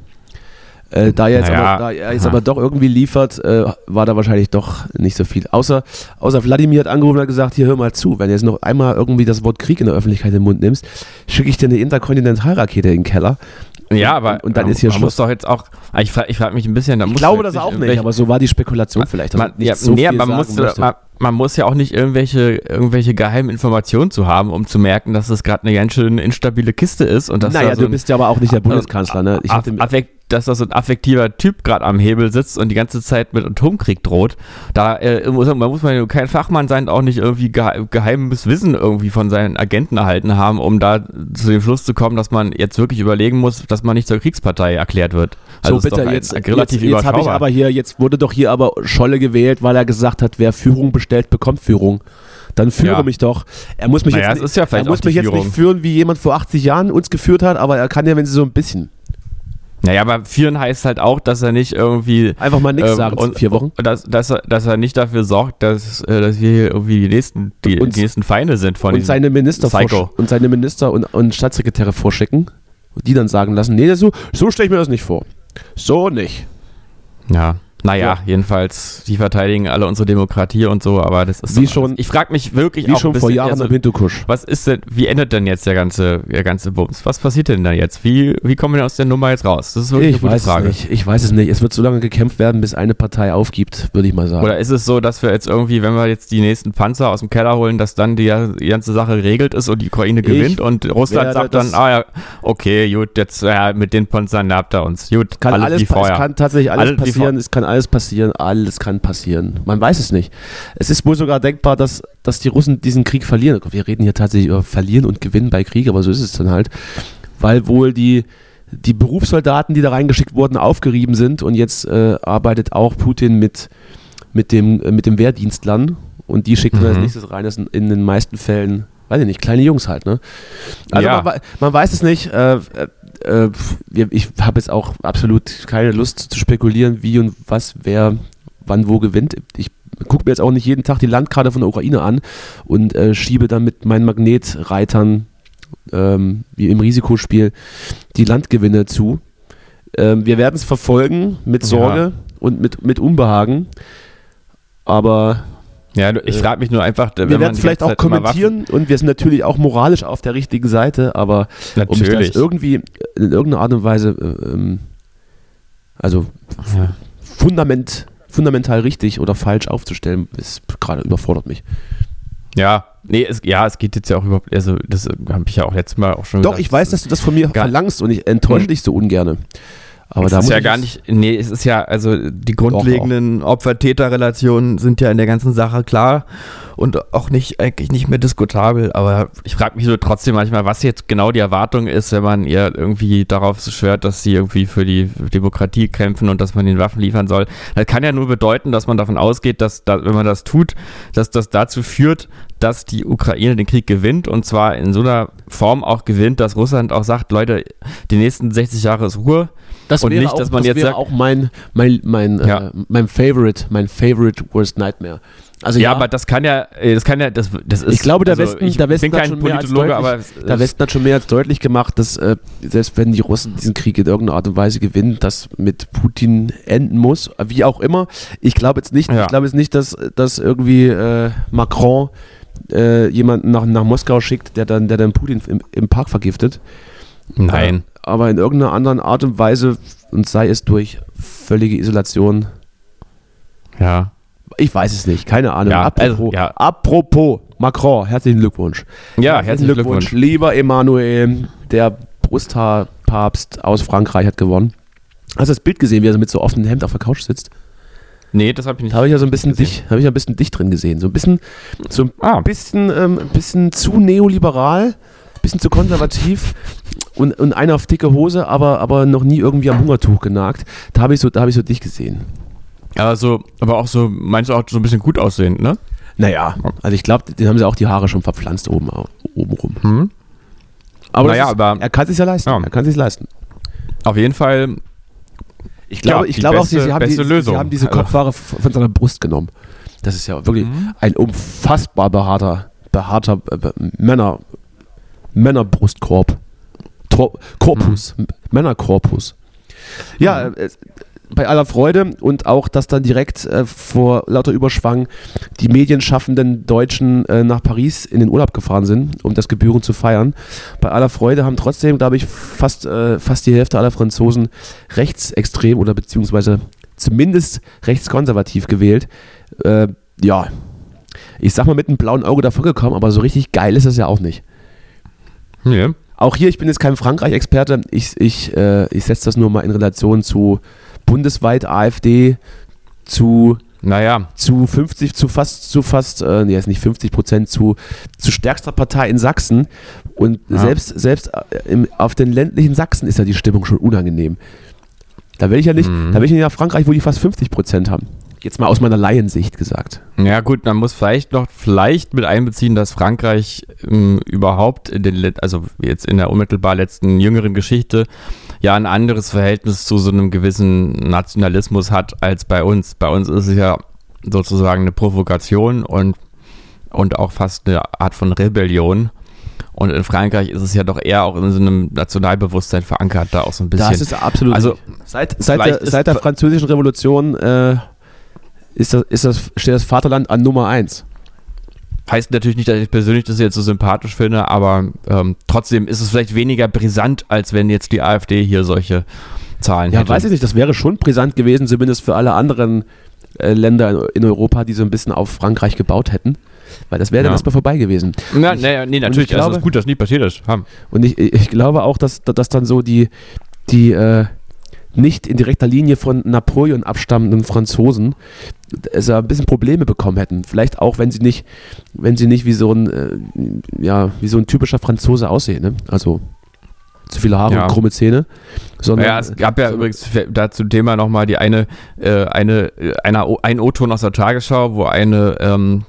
Äh, da, er jetzt Naja, aber, da er jetzt aber doch irgendwie liefert, äh, war da wahrscheinlich doch nicht so viel. Außer, außer Wladimir hat angerufen und hat gesagt, hier hör mal zu, wenn du jetzt noch einmal irgendwie das Wort Krieg in der Öffentlichkeit in den Mund nimmst, schicke ich dir eine Interkontinentalrakete in den Keller. Ja, aber und, und dann man, ist hier man Schluss. muss doch jetzt auch, ah, ich frage ich frag mich ein bisschen, da Ich glaube das auch nicht, aber so war die Spekulation vielleicht. dass man, ja, so nee, man, sagen muss, möchte. man, man muss ja auch nicht irgendwelche, irgendwelche geheimen Informationen zu haben, um zu merken, dass es gerade eine ganz schön instabile Kiste ist und dass naja, da so du bist ja aber auch nicht der Bundeskanzler. Ne? Ich affekt, dass da so ein affektiver Typ gerade am Hebel sitzt und die ganze Zeit mit Atomkrieg droht. Da äh, muss, man muss man ja kein Fachmann sein, auch nicht irgendwie gehe geheimes Wissen irgendwie von seinen Agenten erhalten haben, um da zu dem Schluss zu kommen, dass man jetzt wirklich überlegen muss, dass man nicht zur Kriegspartei erklärt wird. Also so bitte, ein- jetzt, relativ jetzt, jetzt habe ich aber hier, jetzt wurde doch hier aber Scholle gewählt, weil er gesagt hat, wer Führung bestellt, bekommt Führung. Dann führe Ja. mich doch. Er muss mich Naja, jetzt, nicht- ja er muss mich jetzt nicht führen, wie jemand vor 80 Jahren uns geführt hat, aber er kann ja, wenn sie so ein bisschen. Naja, aber führen heißt halt auch, dass er nicht irgendwie Einfach mal nichts Ähm, sagen und, vier Wochen. und Dass, dass, er, dass er nicht dafür sorgt, dass, äh, dass wir hier irgendwie die nächsten, die, Und- die nächsten Feinde sind von Und seine Minister, Psycho. und seine Minister und, und Staatssekretäre vorschicken, die dann sagen lassen, nee, so, so stelle ich mir das nicht vor. So nicht. Ja. Naja, Ja. jedenfalls, die verteidigen alle unsere Demokratie und so, aber das ist Wie doch- schon- Ich frage mich wirklich Wie auch schon vor Jahren also, am Hindukusch. was ist denn, wie endet denn jetzt der ganze, der ganze Bums? Was passiert denn da jetzt? Wie, wie kommen wir aus der Nummer jetzt raus? Das ist wirklich Ich eine gute weiß Frage. es nicht. Ich weiß es nicht. Es wird so lange gekämpft werden, bis eine Partei aufgibt, würde ich mal sagen. Oder ist es so, dass wir jetzt irgendwie, wenn wir jetzt die nächsten Panzer aus dem Keller holen, dass dann die, die ganze Sache geregelt ist und die Ukraine gewinnt und Russland sagt dann, ah ja, okay, gut, jetzt ja, mit den Panzern habt ihr uns. Gut, kann alles, alles, wie vorher. es kann tatsächlich alles Alles passieren, es kann alles passieren, alles kann passieren. Man weiß es nicht. Es ist wohl sogar denkbar, dass, dass die Russen diesen Krieg verlieren. Wir reden hier tatsächlich über Verlieren und Gewinnen bei Krieg, aber so ist es dann halt. Weil wohl die, die Berufssoldaten, die da reingeschickt wurden, aufgerieben sind und jetzt äh, arbeitet auch Putin mit, mit, dem, äh, mit dem Wehrdienstlern und die schickt er als Mhm. nächstes rein. Das sind in den meisten Fällen, weiß ich nicht, kleine Jungs halt, ne? Also Ja. man, man weiß es nicht. Äh, äh, ich habe jetzt auch absolut keine Lust zu spekulieren, wie und was, wer, wann, wo gewinnt. Ich gucke mir jetzt auch nicht jeden Tag die Landkarte von der Ukraine an und äh, schiebe dann mit meinen Magnetreitern, ähm, wie im Risikospiel, die Landgewinne zu. Ähm, wir werden es verfolgen mit Ja. Sorge und mit, mit Unbehagen. Aber ja, ich äh, frage mich nur einfach, wenn wir werden die vielleicht auch Zeit kommentieren und wir sind natürlich auch moralisch auf der richtigen Seite, aber Waffen, um das natürlich. irgendwie in irgendeiner Art und Weise, äh, ähm, also Ja. Fundament, fundamental richtig oder falsch aufzustellen, ist gerade überfordert mich. Ja, nee, es, ja, es geht jetzt ja auch überhaupt, also das habe ich ja auch letztes Mal auch schon Doch, gesagt. ich weiß, dass du das von mir verlangst und ich enttäusche dich so ungerne. Aber es da ist ja gar nicht, nee, es ist ja, also die grundlegenden Opfer-Täter-Relationen sind ja in der ganzen Sache klar und auch nicht, eigentlich nicht mehr diskutabel, aber ich frage mich so trotzdem manchmal, was jetzt genau die Erwartung ist, wenn man ihr irgendwie darauf schwört, dass sie irgendwie für die Demokratie kämpfen und dass man den Waffen liefern soll. Das kann ja nur bedeuten, dass man davon ausgeht, dass, da, wenn man das tut, dass das dazu führt, dass die Ukraine den Krieg gewinnt und zwar in so einer Form auch gewinnt, dass Russland auch sagt, Leute, die nächsten 60 Jahre ist Ruhe, Das Und wäre nicht, auch, dass man das jetzt wäre sagt- auch mein, mein, mein, Ja. äh, mein Favorite, mein Favorite Worst Nightmare. Also Ja, aber das kann ja, äh, das kann ja, das, das ist. ich glaube, der also Westen, ich der Westen hat kein schon mehr als Politologe, deutlich, aber der es- Westen hat schon mehr als deutlich gemacht, dass äh, selbst wenn die Russen diesen Krieg in irgendeiner Art und Weise gewinnen, das mit Putin enden muss, wie auch immer. Ich glaube jetzt nicht, Ja. ich glaube jetzt nicht, dass, dass irgendwie äh, Macron äh, jemanden nach, nach Moskau schickt, der dann, der dann Putin im, im Park vergiftet. Nein. Äh, aber in irgendeiner anderen Art und Weise und sei es durch völlige Isolation. Ja. Ich weiß es nicht, keine Ahnung. Ja, apropos, also, ja. apropos Macron, herzlichen Glückwunsch. Ja, herzlichen Glückwunsch. Lieber Emmanuel, der Brusthaarpapst aus Frankreich hat gewonnen. Hast du das Bild gesehen, wie er so mit so offenem Hemd auf der Couch sitzt? Nee, das habe ich nicht. Da habe ich ja so ein bisschen gesehen. dich, habe ich ja ein bisschen dich drin gesehen. So ein bisschen, so ein Ah. bisschen, ähm, ein bisschen zu neoliberal, ein bisschen zu konservativ und, und einer auf dicke Hose, aber, aber noch nie irgendwie am Hungertuch genagt. Da habe ich so, da habe ich so dich gesehen. Also, aber auch so, meinst du auch so ein bisschen gut aussehend, ne? Naja, also ich glaube, den haben sie auch die Haare schon verpflanzt oben, oben rum. Hm. Aber, Naja, ist, aber- er kann sich ja leisten. Ja. Er kann sich leisten. Auf jeden Fall, Ich glaube, ich glaube auch, beste- sie, sie, haben die, Lösung. sie haben diese Also- Kopfhaare von seiner Brust genommen. Das ist ja wirklich Mhm. ein unfassbar behaarter, behaarter äh, Männer, Männerbrustkorb. Tor, Korpus, Mhm. Männerkorpus. Ja, äh, es- bei aller Freude und auch, dass dann direkt äh, vor lauter Überschwang die medienschaffenden Deutschen äh, nach Paris in den Urlaub gefahren sind, um das Gebühren zu feiern. Bei aller Freude haben trotzdem, glaube ich, fast, äh, fast die Hälfte aller Franzosen rechtsextrem oder beziehungsweise zumindest rechtskonservativ gewählt. Äh, ja, ich sag mal mit einem blauen Auge davon gekommen, aber so richtig geil ist es ja auch nicht. nee. Auch hier, ich bin jetzt kein Frankreich-Experte, ich, ich, äh, ich setze das nur mal in Relation zu bundesweit AfD, zu, Naja, zu 50, zu fast, zu fast, äh, nee, jetzt nicht 50 Prozent, zu, zu stärkster Partei in Sachsen. Und Ja. selbst, selbst äh, im, auf den ländlichen Sachsen ist ja die Stimmung schon unangenehm. Da will ich ja nicht, Mhm. da will ich nicht nach Frankreich, wo die fast 50 Prozent haben. Jetzt mal aus meiner Laiensicht gesagt. ja gut, man muss vielleicht noch vielleicht mit einbeziehen, dass Frankreich ähm, überhaupt in den, also jetzt in der unmittelbar letzten jüngeren Geschichte ja ein anderes Verhältnis zu so einem gewissen Nationalismus hat als bei uns. Bei uns ist es ja sozusagen eine Provokation und, und auch fast eine Art von Rebellion. Und in Frankreich ist es ja doch eher auch in so einem Nationalbewusstsein verankert, da auch so ein bisschen. Das ist absolut. Also, seit, seit, der, seit der französischen Revolution äh, ist das, ist das, steht das Vaterland an Nummer 1. Heißt natürlich nicht, dass ich persönlich das jetzt so sympathisch finde, aber ähm, trotzdem ist es vielleicht weniger brisant, als wenn jetzt die AfD hier solche Zahlen Ja, hätte. weiß ich nicht, das wäre schon brisant gewesen, zumindest für alle anderen äh, Länder in, Europa, die so ein bisschen auf Frankreich gebaut hätten. Weil das wäre dann Ja. erstmal vorbei gewesen. Na, Ich- nee, nee, natürlich. ich also glaube- es ist gut, dass nie passiert ist. Haben. Und ich, ich glaube auch, dass, dass dann so die, die äh, nicht in direkter Linie von Napoleon abstammenden Franzosen es ja ein bisschen Probleme bekommen hätten. Vielleicht auch, wenn sie nicht, wenn sie nicht wie so ein, äh, ja, wie so ein typischer Franzose aussehen. Ne? Also zu viele Haare Ja. und krumme Zähne. Sondern, Ja, es gab ja übrigens dazu Thema nochmal die eine, äh, eine, äh, einer, ein O-Ton aus der Tagesschau, wo eine ähm,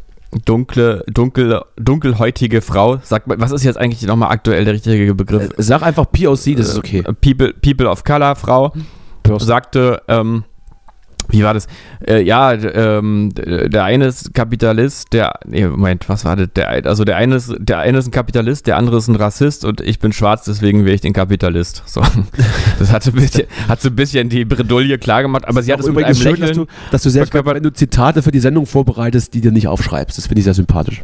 dunkle, dunkel, dunkelhäutige Frau, sagt man, was ist jetzt eigentlich nochmal aktuell der richtige Begriff? Äh, Sag einfach POC, das ist okay. Äh, People, People of Color Frau sagte, ähm, wie war das? Äh, ja, ähm, der eine ist Kapitalist, der, nee, Moment, was war das? Der, also der eine ist, der eine ist ein Kapitalist, der andere ist ein Rassist und ich bin schwarz, deswegen wähle ich den Kapitalist. So. Das hat so ein bisschen, hat so ein bisschen die Bredouille klar gemacht, aber sie hat es mit übrigens einem schön, dass Lächeln. du, dass du selbst wenn du Zitate für die Sendung vorbereitest, die dir nicht aufschreibst. Das finde ich sehr sympathisch.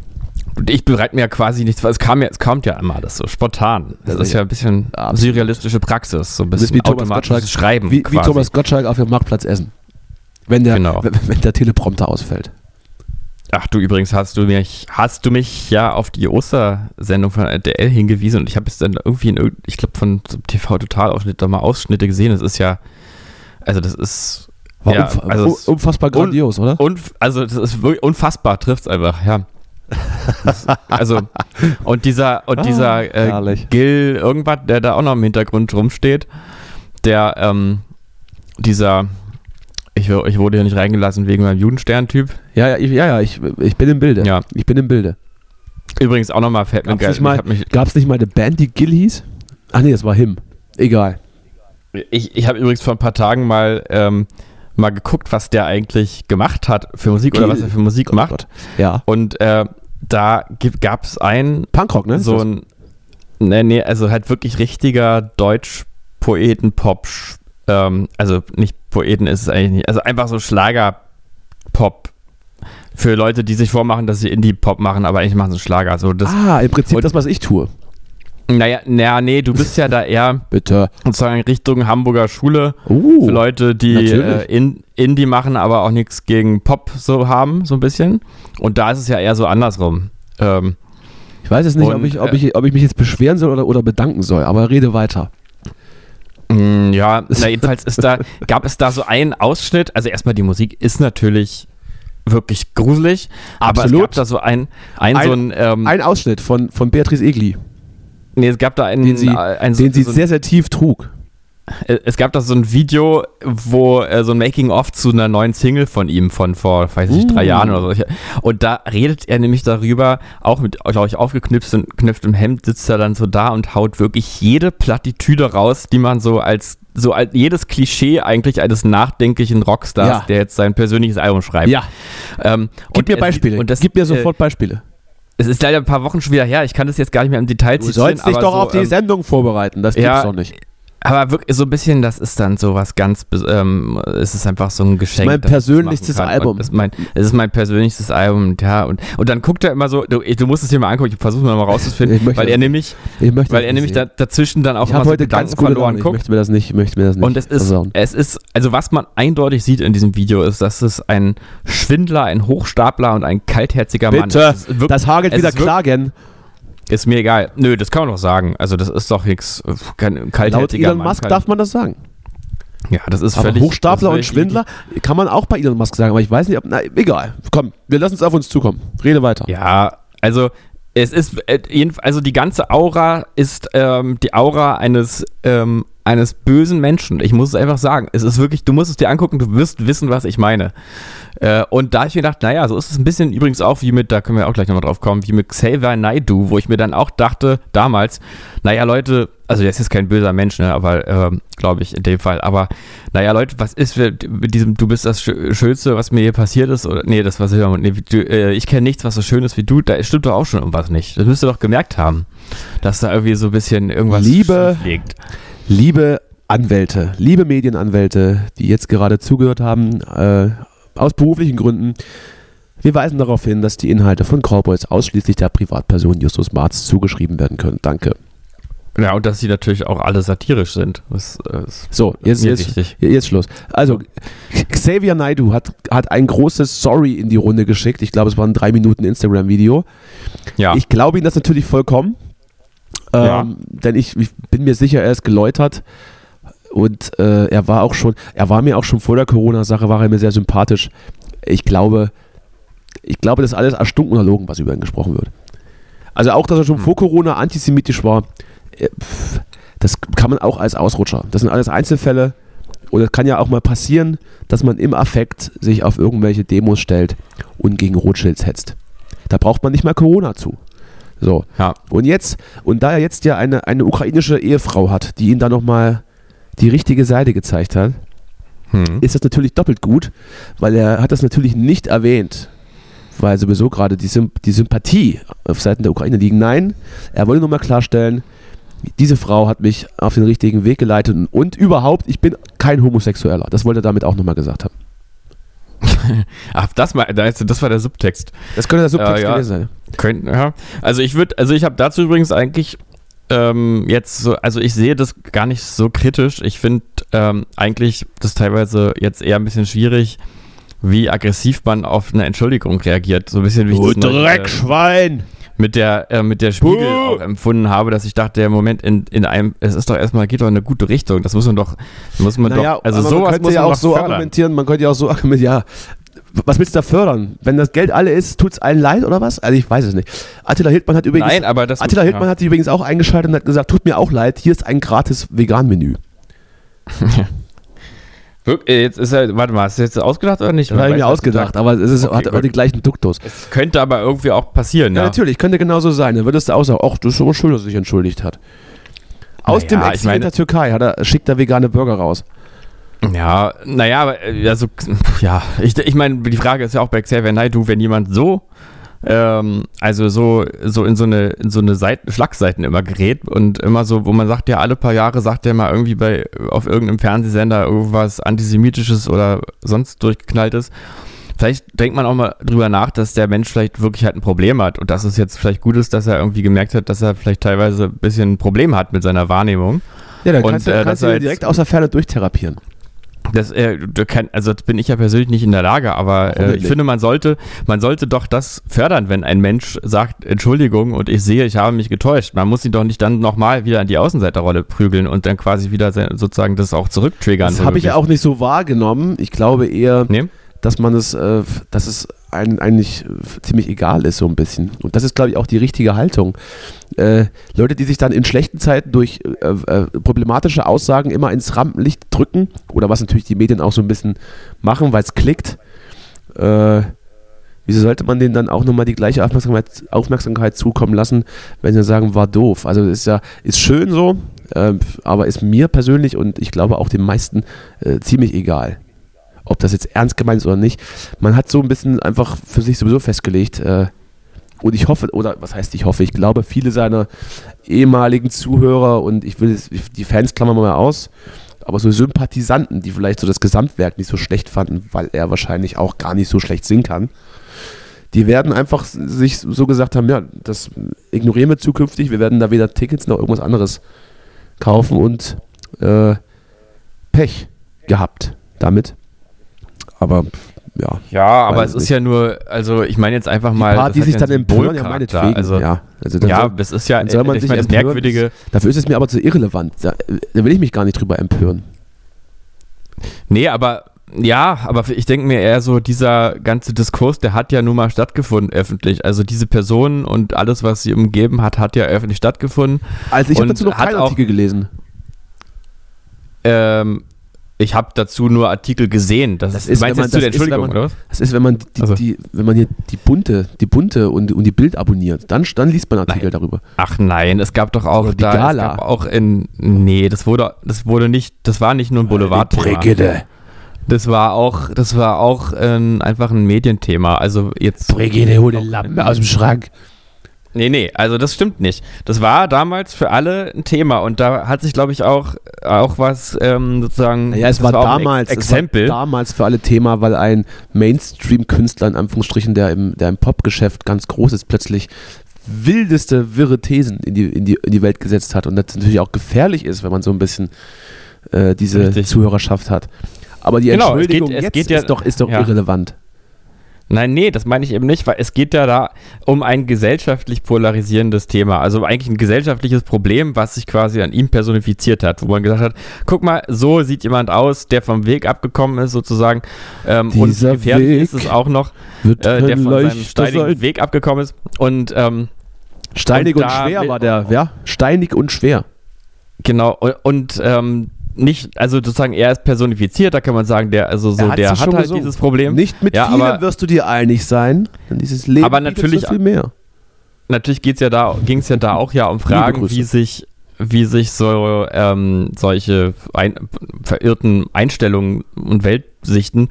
Und ich bereite mir ja quasi nichts, weil es kam ja, es kommt ja immer das so spontan. Das Also ist ja ein bisschen surrealistische Praxis, so ein bisschen wie Thomas Gottschalk, Schreiben wie, wie. Thomas Gottschalk auf dem Marktplatz essen. Wenn der, Genau. wenn, der Teleprompter ausfällt. Ach du übrigens hast du mich hast du mich ja auf die Ostersendung von RTL hingewiesen und ich habe es dann irgendwie in ich glaube von TV Totalausschnitt da mal Ausschnitte gesehen. Das ist ja also das ist War ja, unfa also un- es- unfassbar grandios, oder? unf also das ist wirklich unfassbar trifft's einfach, ja. Das, also und dieser und Ah, dieser äh. Gil irgendwas, der da auch noch im Hintergrund rumsteht, der ähm, dieser ich, ich wurde hier nicht reingelassen wegen meinem Judenstern-Typ. Ja, ja, ich, ja, ja ich, ich bin im Bilde. Ja. Ich bin im Bilde. Übrigens auch nochmal mir Gab's geil. nicht, mal, gab's nicht mal eine Band, die Gil hieß? Ach nee, das war Him. Egal. ich, ich habe übrigens vor ein paar Tagen mal, ähm, mal geguckt, was der eigentlich gemacht hat für Musik oder Gil. was er für Musik Gott, macht. Gott. Ja. Und äh, da gab es ein Punkrock, ne? so ein, nee, nee, also halt wirklich richtiger Deutsch-Poeten-Pop, ähm, also nicht Poeten ist es eigentlich nicht, also einfach so Schlager-Pop für Leute, die sich vormachen, dass sie Indie-Pop machen, aber eigentlich machen sie Schlager. Also das, ah, im Prinzip und- das, was ich tue. naja, naja, nee, du bist ja da eher Bitte. sozusagen Richtung Hamburger Schule Uh, für Leute, die äh, in, Indie machen, aber auch nichts gegen Pop so haben, so ein bisschen. Und da ist es ja eher so andersrum. Ähm, ich weiß jetzt nicht, ob und, ich, ob, äh, ich, ob ich mich jetzt beschweren soll oder, oder bedanken soll, aber rede weiter. Mm, Ja, na jedenfalls ist da, gab es da so einen Ausschnitt. Also erstmal die Musik ist natürlich wirklich gruselig, aber es Absolut. gab da so ein, ein, Ein- so ein, ähm, Ein Ausschnitt von, von Beatrice Egli, nee, es gab da einen, den sie, äh, ein, den sie so, sehr, sehr tief trug. Äh, es gab da so ein Video, wo äh, so ein Making-of zu einer neuen Single von ihm von vor, weiß ich, drei Uh. Jahren oder so. Und da redet er nämlich darüber, auch mit, glaube ich, aufgeknüpftem geknüpftem Hemd sitzt er dann so da und haut wirklich jede Plattitüde raus, die man so als so als jedes Klischee eigentlich eines nachdenklichen Rockstars, Ja. der jetzt sein persönliches Album schreibt. Ja, Ähm, gib mir es- Beispiele. Und das, gib mir äh, sofort Beispiele. es ist leider ein paar Wochen schon wieder her. Ich kann das jetzt gar nicht mehr im Detail Du zitieren. sollst dich doch so, auf die ähm, Sendung vorbereiten, das ja, gibt's doch nicht. Aber wirklich so ein bisschen, das ist dann so was ganz, ähm, es ist einfach so ein Geschenk. mein ich das persönlichstes. Album. Das ist, mein, es ist mein persönlichstes Album, ja. Und, und dann guckt er immer so, du, du musst es dir mal angucken, ich versuche mal rauszufinden, Ich möchte weil das er nämlich, Ich möchte weil er nämlich dazwischen dann auch ich immer habe so heute Gedanken ganz Laune. verloren Ich guckt. möchte mir das nicht, ich möchte mir das nicht Und es ist, versauen. es ist, also was man eindeutig sieht in diesem Video ist, dass es ein Schwindler, ein Hochstapler und ein kaltherziger Mann Bitte, ist. Es ist wirklich- das Hagel es wieder ist klagen. Ist mir egal. Nö, das kann man doch sagen. Also das ist doch nichts, äh, kein Laut kaltherziger Elon Mann Musk darf man das sagen. Ja, das ist Aber völlig... Hochstapler das und völlig Schwindler kann man auch bei Elon Musk sagen, aber ich weiß nicht, ob. Na, egal. Komm, wir lassen es auf uns zukommen. Rede weiter. Ja, also es ist, äh, also die ganze Aura ist ähm, die Aura eines, ähm, eines bösen Menschen. Ich muss es einfach sagen. Es ist wirklich, du musst es dir angucken, du wirst wissen, was ich meine. Äh, und da ich mir gedacht, naja, so ist es ein bisschen übrigens auch wie mit, da können wir auch gleich nochmal drauf kommen, wie mit Xavier Naidoo, wo ich mir dann auch dachte, damals, naja, Leute, also der ist jetzt kein böser Mensch, ne, aber ähm, glaube ich in dem Fall, aber naja, Leute, was ist mit diesem, du bist das Schö- Schönste, was mir hier passiert ist, oder, nee, das war Silbermond, nee, du, äh, ich kenne nichts, was so schön ist wie du, da stimmt doch auch schon irgendwas nicht. Das müsst ihr doch gemerkt haben, dass da irgendwie so ein bisschen irgendwas liegt. Liebe Anwälte, liebe Medienanwälte, die jetzt gerade zugehört haben, äh, aus beruflichen Gründen, wir weisen darauf hin, dass die Inhalte von Cowboys ausschließlich der Privatperson Justus Marz zugeschrieben werden können. Danke. Ja, und dass sie natürlich auch alle satirisch sind. Das, äh, ist So, jetzt, jetzt, jetzt Schluss. Also, Xavier Naidu hat, hat ein großes Sorry in die Runde geschickt. Ich glaube, es war ein drei Minuten Instagram-Video. Ja, Ich glaube ihm das natürlich vollkommen. Ähm, Ja. Denn ich, ich bin mir sicher, er ist geläutert. Und äh, er war auch schon, er war mir auch schon vor der Corona-Sache, war er mir sehr sympathisch. Ich glaube, ich glaube, das ist alles erstunken und erlogen, was über ihn gesprochen wird. Also auch, dass er schon Hm. vor Corona antisemitisch war, äh, das kann man auch als Ausrutscher. Das sind alles Einzelfälle. Und es kann ja auch mal passieren, dass man im Affekt sich auf irgendwelche Demos stellt und gegen Rothschilds hetzt. Da braucht man nicht mal Corona zu. So. ja. Und jetzt, und da er jetzt ja eine, eine ukrainische Ehefrau hat, die ihm da nochmal die richtige Seite gezeigt hat, Hm. ist das natürlich doppelt gut, weil er hat das natürlich nicht erwähnt, weil sowieso gerade die, Symp die Sympathie auf Seiten der Ukraine liegen. Nein, er wollte nur mal klarstellen, diese Frau hat mich auf den richtigen Weg geleitet und, und überhaupt, ich bin kein Homosexueller. Das wollte er damit auch nochmal gesagt haben. Ach, das, mal, das war der Subtext. Das könnte der Subtext Ja, ja. gewesen sein. Könnten, ja. Also ich würde, also ich habe dazu übrigens eigentlich ähm, jetzt so, also ich sehe das gar nicht so kritisch. Ich finde ähm, eigentlich das teilweise jetzt eher ein bisschen schwierig, wie aggressiv man auf eine Entschuldigung reagiert. So ein bisschen wie ich Du das äh, Dreckschwein! mit der, äh, mit der Spiegel Puh. auch empfunden habe, dass ich dachte, der Moment in, in einem, es ist doch erstmal, geht doch in eine gute Richtung. Das muss man doch, muss man Naja, doch, also sowas man könnte muss ja man auch doch so fördern. argumentieren, man könnte ja auch so argumentieren, ja, was willst du da fördern? Wenn das Geld alle ist, tut es allen leid oder was? Also ich weiß es nicht. Attila Hildmann hat übrigens, Nein, aber das Attila Hildmann hat sich übrigens auch eingeschaltet und hat gesagt, tut mir auch leid, hier ist ein gratis Vegan-Menü. Äh, Jetzt ist er, warte mal, hast du jetzt ausgedacht oder nicht? Das habe ich mir ausgedacht, aber es ist, Okay, hat, hat den gleichen Duktus. Könnte aber irgendwie auch passieren, Ja, ja. natürlich, könnte genauso sein. Dann würdest du auch sagen, ach, das ist aber schön, dass er sich entschuldigt hat. Aus Naja, dem Exil in der Türkei hat er, schickt er vegane Burger raus. Ja, naja, äh, also, ja, ich, ich meine, die Frage ist ja auch bei Xavier Naidoo, wenn jemand so, ähm, also so, so in so eine, in so eine Seiten, Schlagseiten immer gerät und immer so, wo man sagt, ja, alle paar Jahre sagt er mal irgendwie bei, auf irgendeinem Fernsehsender irgendwas Antisemitisches oder sonst durchgeknalltes. Vielleicht denkt man auch mal drüber nach, dass der Mensch vielleicht wirklich halt ein Problem hat und dass es jetzt vielleicht gut ist, dass er irgendwie gemerkt hat, dass er vielleicht teilweise ein bisschen ein Problem hat mit seiner Wahrnehmung. Ja, dann Und, kannst du, äh, kannst du ihn jetzt- direkt aus der Ferne durchtherapieren. Das, äh, du kann, also das bin ich ja persönlich nicht in der Lage, aber äh, ich finde, man sollte, man sollte doch das fördern, wenn ein Mensch sagt, Entschuldigung und ich sehe, ich habe mich getäuscht. Man muss ihn doch nicht dann nochmal wieder in die Außenseiterrolle prügeln und dann quasi wieder sozusagen das auch zurücktriggern. Das habe ich ja auch nicht so wahrgenommen. Ich glaube eher, Nee? dass man es, äh, dass es einem eigentlich ziemlich egal ist, so ein bisschen. Und das ist, glaube ich, auch die richtige Haltung. Äh, Leute, die sich dann in schlechten Zeiten durch äh, äh, problematische Aussagen immer ins Rampenlicht drücken, oder was natürlich die Medien auch so ein bisschen machen, weil es klickt, äh, wieso sollte man denen dann auch nochmal die gleiche Aufmerksamkeit, Aufmerksamkeit zukommen lassen, wenn sie sagen, war doof? Also ist ja, ist schön so, äh, aber ist mir persönlich und ich glaube auch den meisten äh, ziemlich egal ob das jetzt ernst gemeint ist oder nicht. Man hat so ein bisschen einfach für sich sowieso festgelegt. Äh, und ich hoffe, oder was heißt ich hoffe, ich glaube, viele seiner ehemaligen Zuhörer und ich will die Fans klammern wir mal aus, aber so Sympathisanten, die vielleicht so das Gesamtwerk nicht so schlecht fanden, weil er wahrscheinlich auch gar nicht so schlecht singen kann, die werden einfach sich so gesagt haben, ja, das ignorieren wir zukünftig, wir werden da weder Tickets noch irgendwas anderes kaufen und äh, Pech gehabt damit. Aber ja, Ja, aber es ist nicht. ja nur, also ich meine jetzt einfach mal. paar, das die sich ja dann empören, ja meinetwegen. Also, ja, ja, also dann soll, das ist ja, soll man ich sich meine, das empören. Merkwürdige. dafür ist es mir aber zu irrelevant. Da, da will ich mich gar nicht drüber empören. Nee, aber ja, aber ich denke mir eher so, dieser ganze Diskurs, der hat ja nun mal stattgefunden öffentlich. Also diese Personen und alles, was sie umgeben hat, hat ja öffentlich stattgefunden. Also ich habe dazu noch keinen Artikel gelesen. Ähm, ich habe dazu nur Artikel gesehen. Das, Das ist, meinst wenn man- das ist, wenn Entschuldigung, man- oder was? Das ist, wenn man die, Also. die, wenn man hier die bunte, die bunte und, und die Bild abonniert, dann, dann liest man Artikel Nein. darüber. Ach nein, es gab doch auch Oder die da, Gala. es gab auch in, nee, das wurde, das wurde nicht, das war nicht nur ein Boulevard. Brigitte. Das war auch, das war auch ähm, einfach ein Medienthema. Also jetzt. Brigitte, hol den Lappen aus dem Schrank. Nee, nee, also das stimmt nicht. Das war damals für alle ein Thema und da hat sich, glaube ich, auch, auch was ähm, sozusagen. Naja, es war, ein damals, Ex es war Exempel. damals für alle Thema, weil ein Mainstream-Künstler in Anführungsstrichen, der im, der im Popgeschäft ganz groß ist, plötzlich wildeste, wirre Thesen in die, in, die, in die Welt gesetzt hat und das natürlich auch gefährlich ist, wenn man so ein bisschen äh, diese Richtig. Zuhörerschaft hat. Aber die Genau, es geht- Entschuldigung es jetzt geht ja- ist doch, ist doch ja. irrelevant. Nein, nee, das meine ich eben nicht, weil es geht ja da um ein gesellschaftlich polarisierendes Thema. Also eigentlich ein gesellschaftliches Problem, was sich quasi an ihm personifiziert hat, wo man gesagt hat, guck mal, so sieht jemand aus, der vom Weg abgekommen ist sozusagen. Ähm, und Dieser gefährlich Weg ist es auch noch, Wird äh, der von seinem steinigen sein. Weg abgekommen ist. Und ähm, Steinig Und und, schwer war der, ja? Steinig und schwer. genau, und, und ähm, nicht, also sozusagen er ist personifiziert, da kann man sagen, der, also so, hat der hat halt gesungen. dieses Problem. Nicht mit Ja, vielen aber- wirst du dir einig sein, denn dieses Leben Aber natürlich- viel mehr. natürlich geht's ja da, ging es ja da auch ja um Fragen, wie sich, wie sich so ähm, solche ein, verirrten Einstellungen und Weltsichten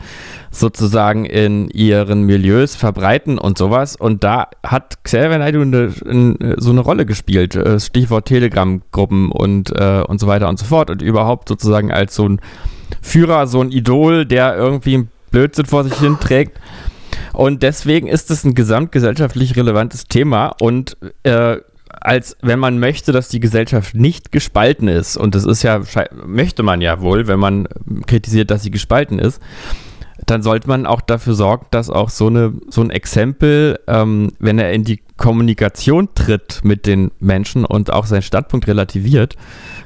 sozusagen in ihren Milieus verbreiten und sowas. Und da hat Xavier Naidoo eine, eine, so eine Rolle gespielt. Äh, Stichwort Telegram-Gruppen und, äh, und so weiter und so fort. Und überhaupt sozusagen als so ein Führer, so ein Idol, der irgendwie Blödsinn vor sich hin trägt. Und deswegen ist es ein gesamtgesellschaftlich relevantes Thema und äh, als wenn man möchte, dass die Gesellschaft nicht gespalten ist, und das ist ja, möchte man ja wohl, wenn man kritisiert, dass sie gespalten ist, dann sollte man auch dafür sorgen, dass auch so, eine, so ein Exempel, ähm, wenn er in die Kommunikation tritt mit den Menschen und auch seinen Standpunkt relativiert,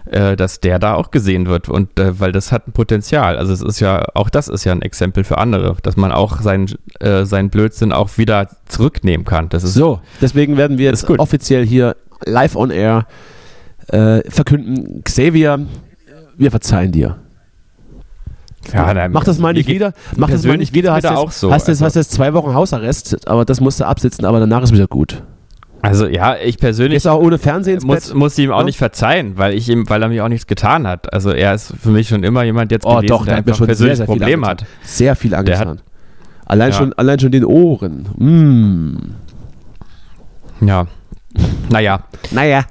äh, dass der da auch gesehen wird. Und äh, weil das hat ein Potenzial. Also es ist ja, auch das ist ja ein Exempel für andere, dass man auch seinen, äh, seinen Blödsinn auch wieder zurücknehmen kann. Das ist So, deswegen werden wir jetzt offiziell hier live on air äh, verkünden, Xavier, wir verzeihen dir. Ja, nein, Mach das mal nicht wieder. Mach das mal nicht wieder. Hast jetzt, auch so. hast, jetzt, Also- hast jetzt zwei Wochen Hausarrest, aber das musst du absitzen, aber danach ist wieder gut. Also ja, ich persönlich Jetzt auch ohne Fernsehen muss, Bett. muss ihm auch Ja? nicht verzeihen, weil ich ihm, weil er mir auch nichts getan hat. Also er ist für mich schon immer jemand jetzt Oh gewesen, doch, der der hat einfach schon sehr, persönlich sehr viel Problem hat. Sehr viel angetan. allein, Ja. schon, allein schon den Ohren. Mm. Ja. Naja, Naja.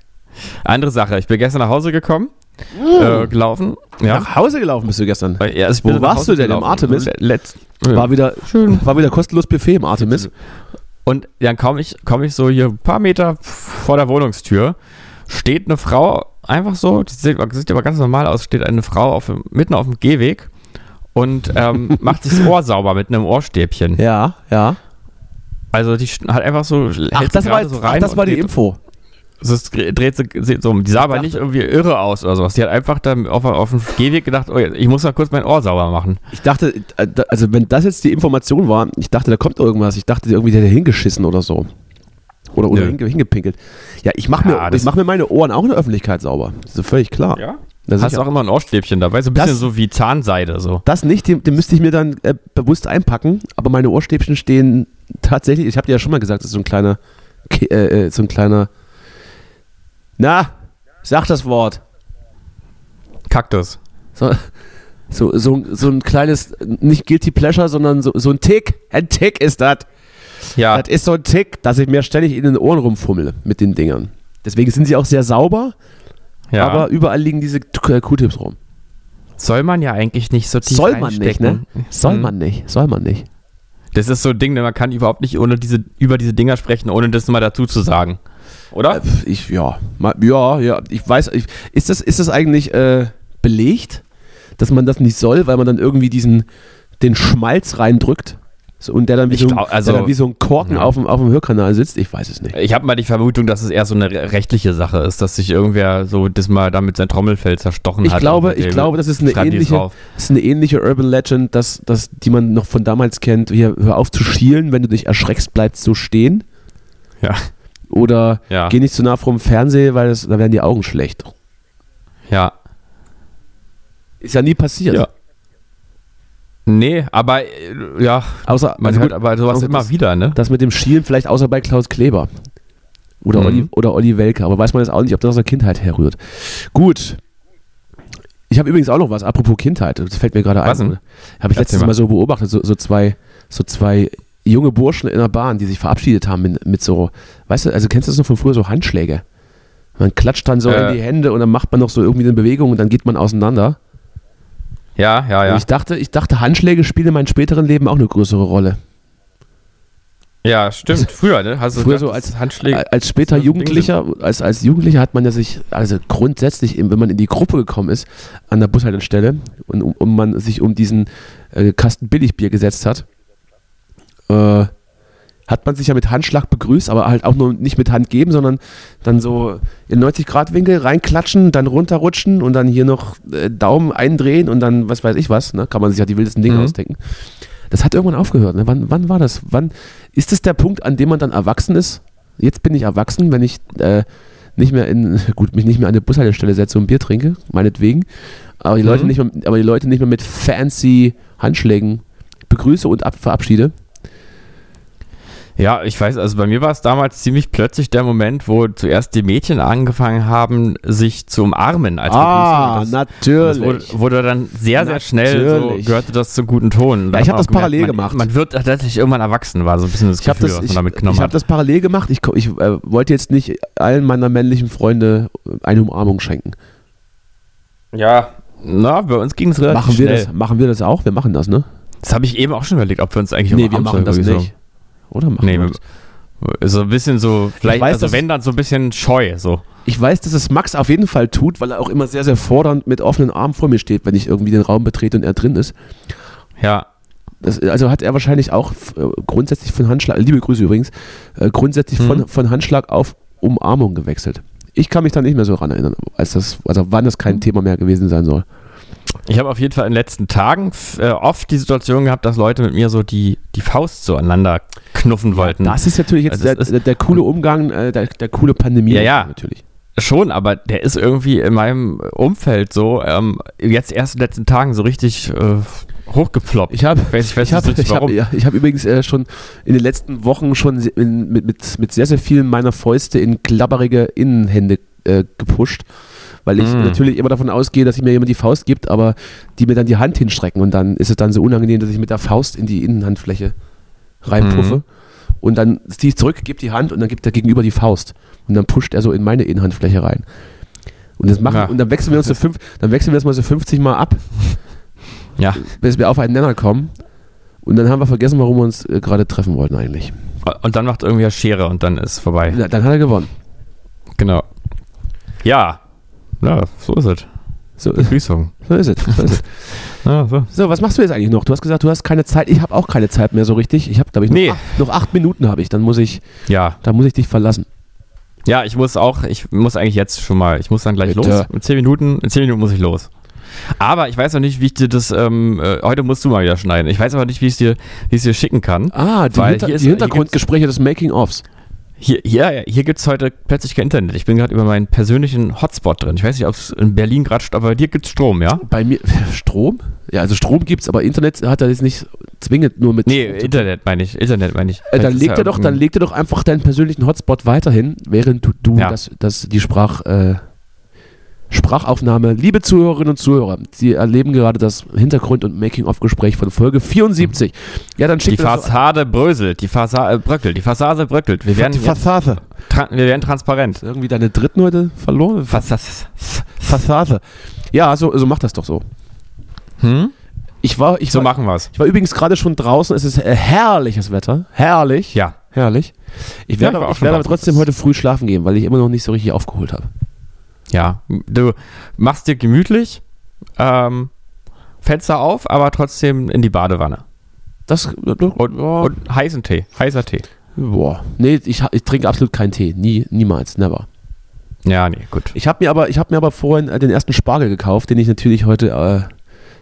andere Sache. Ich bin gestern nach Hause gekommen, Mm. äh, gelaufen. Ja. Nach Hause gelaufen bist du gestern. Äh, ja, also Wo warst du denn? Im gelaufen. Artemis? Letzt, War wieder, war wieder kostenlos Buffet im Artemis. Und dann komme ich, komm ich so hier ein paar Meter vor der Wohnungstür, steht eine Frau einfach so, die sieht, sieht aber ganz normal aus, steht eine Frau auf, mitten auf dem Gehweg und ähm, macht sich das Ohr sauber mit einem Ohrstäbchen. Ja, ja. Also die hat einfach so, Ach, das war, so ach, rein das war die Info. Also es dre- dreht sie so um. Die sah aber dachte- nicht irgendwie irre aus oder sowas. Die hat einfach da auf, auf dem Gehweg gedacht, oh, ich muss mal kurz mein Ohr sauber machen. Ich dachte, äh, da- also wenn das jetzt die Information war, ich dachte, da kommt irgendwas. Ich dachte, irgendwie der hätte hingeschissen oder so. Oder, oder hinge, hingepinkelt. Ja, ich mache Ja, mir, ich mach mir meine Ohren auch in der Öffentlichkeit sauber. Das ist völlig klar. Ja? Das, Hast du auch immer ein Ohrstäbchen dabei, so ein bisschen Das- so wie Zahnseide so. das nicht, den, den müsste ich mir dann äh, bewusst einpacken, aber meine Ohrstäbchen stehen tatsächlich, ich habe dir ja schon mal gesagt, das ist so ein kleiner, äh, äh, so ein kleiner, na, sag das Wort. Kaktus. So, so, so, so ein kleines, nicht Guilty Pleasure, sondern so, so ein Tick. Ein Tick ist das. Ja, Das ist so ein Tick, dass ich mir ständig in den Ohren rumfummel mit den Dingern. Deswegen sind sie auch sehr sauber, ja. aber überall liegen diese Q- Q-Tips rum. soll man ja eigentlich nicht so tief Soll man nicht, ne? Soll Hm. man nicht, soll man nicht. Das ist so ein Ding, ne, man kann überhaupt nicht ohne diese, über diese Dinger sprechen, ohne das mal dazu zu sagen. Oder? Äh, Ich, ja, ja, ja, ich weiß, ich, ist, das, ist das eigentlich äh, belegt, dass man das nicht soll, weil man dann irgendwie diesen, den Schmalz reindrückt so, und der dann wie, so, ein, glaub, also- der dann wie so ein Korken Ja. auf, dem, auf dem Hörkanal sitzt? Ich weiß es nicht. Ich habe mal die Vermutung, dass es eher so eine re- rechtliche Sache ist, dass sich irgendwer so das mal damit sein Trommelfell zerstochen Ich hat. glaube, ich glaube, das ist eine ähnliche, drauf. ist eine ähnliche Urban Legend, dass, dass, die man noch von damals kennt. Hier, hör auf zu schielen, wenn du dich erschreckst, bleibst du stehen. Ja. Oder Ja. geh nicht zu nah vom Fernseher, weil das, da werden die Augen schlecht. Ja. Ist ja nie passiert. Ja. Nee, aber äh, ja, Außer, man also hört gut, aber sowas immer das- wieder, ne? Das mit dem Schielen vielleicht außer bei Klaus Kleber. Oder, Mhm. Olli, oder Olli Welke. Aber weiß man jetzt auch nicht, ob das aus der Kindheit herrührt. Gut. Ich habe übrigens auch noch was, apropos Kindheit. Das fällt mir gerade ein. Habe ich Erzähl letztes mal. Mal so beobachtet. So, so, zwei, so zwei junge Burschen in der Bahn, die sich verabschiedet haben mit, mit so, weißt du, also kennst du das noch von früher, so Handschläge? Man klatscht dann so Äh. in die Hände und dann macht man noch so irgendwie eine Bewegung und dann geht man auseinander. Ja, ja, Und ja. ich dachte, ich dachte, Handschläge spielen in meinem späteren Leben auch eine größere Rolle. Ja, stimmt. Früher, ne? Hast du Früher so als- Handschläge. Als später Jugendlicher, als, als Jugendlicher hat man ja sich, also grundsätzlich, wenn man in die Gruppe gekommen ist, an der Bushaltestelle und um, um man sich um diesen äh, Kasten Billigbier gesetzt hat, äh, hat man sich ja mit Handschlag begrüßt, aber halt auch nur nicht mit Hand geben, sondern dann so in 90-Grad-Winkel reinklatschen, dann runterrutschen und dann hier noch äh, Daumen eindrehen und dann was weiß ich was, ne? kann man sich ja die wildesten Dinge Mhm. ausdenken. Das hat irgendwann aufgehört. Ne? Wann, wann war das? Wann ist das der Punkt, an dem man dann erwachsen ist? Jetzt bin ich erwachsen, wenn ich äh, nicht mehr in, gut, mich nicht mehr an eine Bushaltestelle setze und Bier trinke, meinetwegen. Aber die, Leute Mhm. nicht mehr, aber die Leute nicht mehr mit fancy Handschlägen begrüße und ab, verabschiede. Ja, ich weiß, also bei mir war es damals ziemlich plötzlich der Moment, wo zuerst die Mädchen angefangen haben, sich zu umarmen als Ah, Das, natürlich. das wurde, wurde dann sehr, sehr schnell, so gehörte das zum guten Ton. Ja, ich dann hab hat das man parallel gemerkt, gemacht. Man, man wird tatsächlich irgendwann erwachsen, war so ein bisschen das ich habe Gefühl, das, was ich, man damit genommen ich hab hat. das parallel gemacht. Ich, ich äh, wollte jetzt nicht allen meiner männlichen Freunde eine Umarmung schenken. Ja, na, bei uns ging es relativ Machen wir, schnell. das, machen wir das auch? Wir machen das, ne? Das habe ich eben auch schon überlegt, ob wir uns eigentlich Nee, wir umarmen machen das sollen, irgendwie nicht. Oder machen Nee, wir das? So ein bisschen so, vielleicht, weiß, also wenn dann so ein bisschen scheu, so. Ich weiß, dass es Max auf jeden Fall tut, weil er auch immer sehr, sehr fordernd mit offenen Armen vor mir steht, wenn ich irgendwie den Raum betrete und er drin ist. Ja, Das, also hat er wahrscheinlich auch äh, grundsätzlich von Handschlag, liebe Grüße übrigens, äh, grundsätzlich Mhm. von, von Handschlag auf Umarmung gewechselt. Ich kann mich da nicht mehr so ran erinnern, als das, also wann Mhm. kein Thema mehr gewesen sein soll. Ich habe auf jeden Fall in den letzten Tagen äh, oft die Situation gehabt, dass Leute mit mir so die, die Faust so aneinander knuffen wollten. Das ist natürlich jetzt Also der, ist- der, der coole Umgang, äh, der, der coole Pandemie. Ja, ja. Natürlich. Schon, aber der ist irgendwie in meinem Umfeld so, ähm, jetzt erst in den letzten Tagen so richtig äh, hochgeploppt. Ich habe Ich ich hab, ich hab, ja, ich hab übrigens äh, schon in den letzten Wochen schon in, mit, mit, mit sehr, sehr vielen meiner Fäuste in klabberige Innenhände äh, gepusht, weil ich Mm. natürlich immer davon ausgehe, dass sich mir jemand die Faust gibt, aber die mir dann die Hand hinstrecken und dann ist es dann so unangenehm, dass ich mit der Faust in die Innenhandfläche reinpuffe Mhm. und dann ziehe ich zurück, gebe die Hand und dann gibt der Gegenüber die Faust und dann pusht er so in meine Innenhandfläche rein. Und, das machen, Ja. und dann wechseln wir uns so fünf, dann wechseln wir das mal so 50 Mal ab Ja, bis wir auf einen Nenner kommen. Und dann haben wir vergessen, warum wir uns äh, gerade treffen wollten eigentlich. und dann macht irgendwer Schere und dann ist vorbei. Ja, dann hat er gewonnen. Genau. Ja, ja, so ist es. So, Begrüßung. so ist es. So, ist es. Ja, so. so, was machst du jetzt eigentlich noch? Du hast gesagt, du hast keine Zeit. Ich habe auch keine Zeit mehr so richtig. Ich habe, glaube ich, noch, Nee. acht, noch acht Minuten habe ich. Dann muss ich, ja. dann muss ich dich verlassen. Ja, ich muss auch, ich muss eigentlich jetzt schon mal, ich muss dann gleich Bitte. los. In zehn Minuten, in zehn Minuten muss ich los. Aber ich weiß noch nicht, wie ich dir das, ähm, äh, heute musst du mal wieder schneiden. Ich weiß aber nicht, wie ich es dir, wie ich es dir schicken kann. Ah, die, Weil Hinter die Hintergrundgespräche des Making-ofs. Hier, hier, hier gibt es heute plötzlich kein Internet. Ich bin gerade über meinen persönlichen Hotspot drin. Ich weiß nicht, ob es in Berlin gerade, aber bei dir gibt es Strom, ja? Bei mir, Strom? Ja, also Strom gibt's, aber Internet hat er jetzt nicht zwingend nur mit. Nee. Internet meine ich. Internet meine ich. Äh, dann ist leg ja dir doch, dann irgendein- leg dir doch einfach deinen persönlichen Hotspot weiterhin, während du, du Ja. das, das, die Sprach, äh, Sprachaufnahme. Liebe Zuhörerinnen und Zuhörer, Sie erleben gerade das Hintergrund- und Making-of-Gespräch von Folge 74. Ja, dann Die schickt das doch- Fassade bröselt, die Fassade bröckelt, die Fassade bröckelt. Wir werden, die Fassade. wir werden transparent. Irgendwie deine dritten heute verloren? Fassade. Fassade. Ja, so, so mach das doch so. Hm? Ich war, ich So war, machen wir's. ich war übrigens gerade schon draußen. Es ist äh, herrliches Wetter. Herrlich. Ja. Herrlich. Ich Ja, werde, ich auch ich schon werde aber trotzdem heute früh schlafen gehen, weil ich immer noch nicht so richtig aufgeholt habe. Ja. Du machst dir gemütlich, ähm, Fenster auf, aber trotzdem in die Badewanne. Das, Und, ja, und heißen Tee, heißer Tee. boah. Nee, ich, ich trinke absolut keinen Tee. Nie, niemals, never. Ja, nee, gut. Ich habe mir aber, ich habe mir aber vorhin äh, den ersten Spargel gekauft, den ich natürlich heute, äh,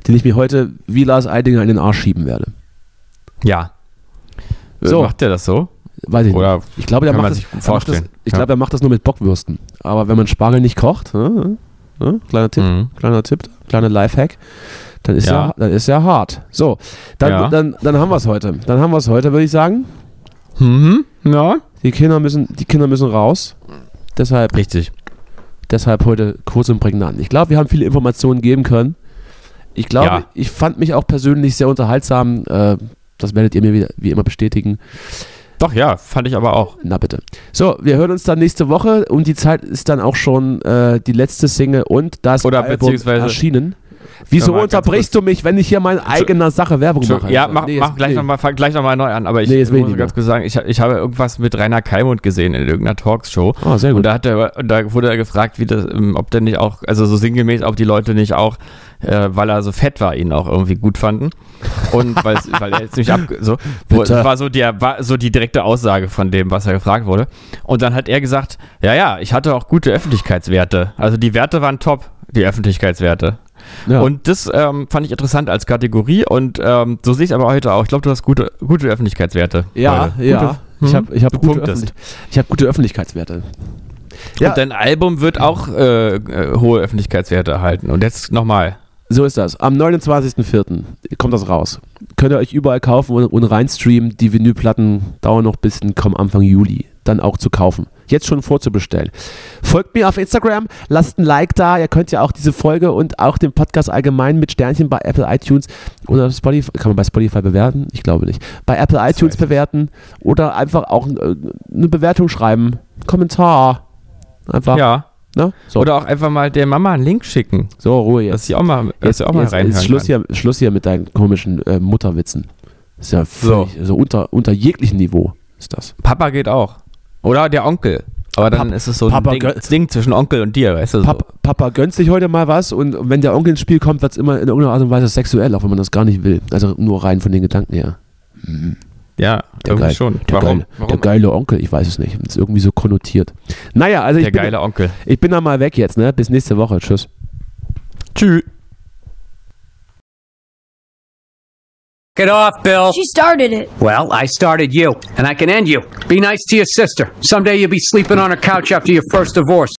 den ich mir heute wie Lars Eidinger in den Arsch schieben werde. Ja. So. Macht der das so? Weiß ich nicht. Oder Ich glaube, der macht das, er macht das, vorstellen. ich Ja. glaube, er macht das nur mit Bockwürsten. Aber wenn man Spargel nicht kocht, äh, äh, kleiner Tipp, Mhm. kleiner Tipp, kleiner Lifehack, dann ist Ja. er, dann ist er hart. So, dann, Ja. dann, dann haben wir es heute. Dann haben wir es heute, würde ich sagen. Mhm. Ja. Die Kinder müssen, die Kinder müssen raus. Deshalb, Richtig. deshalb heute kurz und prägnant. Ich glaube, wir haben viele Informationen geben können. Ich glaube, Ja. ich fand mich auch persönlich sehr unterhaltsam. Äh, das werdet ihr mir wieder, wie immer bestätigen. Doch, ja, fand ich aber auch. Na bitte. So, wir hören uns dann nächste Woche und die Zeit ist dann auch schon äh, die letzte Single und das Oder Album beziehungsweise- erschienen. Wieso unterbrichst du mich, wenn ich hier meine eigener Sache Werbung mache? Ja, mach, Nee, mach gleich nee. nochmal noch mal neu an. Aber ich Nee, ich muss ganz kurz sagen, ich, ich habe irgendwas mit Rainer Kalmund gesehen in irgendeiner Talkshow. Ah, sehr Und gut. da, hat er, und da wurde er gefragt, wie das, ähm, ob der nicht auch, also so sinngemäß, ob die Leute nicht auch, äh, weil er so fett war, ihn auch irgendwie gut fanden. Und weil, er jetzt nicht ab, so, wo, war so der, war so die direkte Aussage von dem, was er gefragt wurde. Und dann hat er gesagt, ja, ja, ich hatte auch gute Öffentlichkeitswerte. Also die Werte waren top, die Öffentlichkeitswerte. Ja. Und das ähm, fand ich interessant als Kategorie und ähm, so sehe ich es aber heute auch. Ich glaube, du hast gute, gute Öffentlichkeitswerte. ja, heute. ja. Gute, ich hm? habe ich hab Du gute. Öffentlich ich hab gute Öffentlichkeitswerte. Ja. Und dein Album wird auch äh, äh, hohe Öffentlichkeitswerte erhalten. Und jetzt nochmal. So ist das. Am 29.04. kommt das raus. Könnt ihr euch überall kaufen und, reinstreamen. Die Vinylplatten dauern noch bis in, kommen Anfang Juli. Dann auch zu kaufen. Jetzt schon vorzubestellen. Folgt mir auf Instagram, lasst ein Like da. Ihr könnt ja auch diese Folge und auch den Podcast allgemein mit Sternchen bei Apple iTunes oder Spotify, kann man bei Spotify bewerten? Ich glaube nicht. Bei Apple iTunes weiß ich bewerten oder einfach auch äh, eine Bewertung schreiben. Kommentar. Einfach. Ja. Ne? So, Oder auch einfach mal der Mama einen Link schicken, so, Ruhe jetzt. dass sie auch mal, dass Jetzt, auch mal jetzt ist Schluss kann. hier, Schluss hier mit deinen komischen äh, Mutterwitzen. Ist ja völlig, so. unter, unter jeglichem Niveau ist das. Papa geht auch. Oder der Onkel. Aber dann Pap- ist es so ein Papa Ding, Ding zwischen Onkel und dir, weißt du? So. Papa, Papa gönnt sich heute mal was und wenn der Onkel ins Spiel kommt, wird es immer in irgendeiner Art und Weise sexuell, auch wenn man das gar nicht will. Also nur rein von den Gedanken her. Ja, Der, irgendwie geil, schon. der, Warum? Geile, Warum? der geile Onkel, ich weiß es nicht. Ist irgendwie so konnotiert. Naja, also ich Der bin, geile Onkel. ich bin dann mal weg jetzt, ne? Bis nächste Woche. Tschüss. Tschüss. Get off, Bill. She started it. Well, I started you, and I can end you. Be nice to your sister. Someday you'll be sleeping on her couch after your first divorce.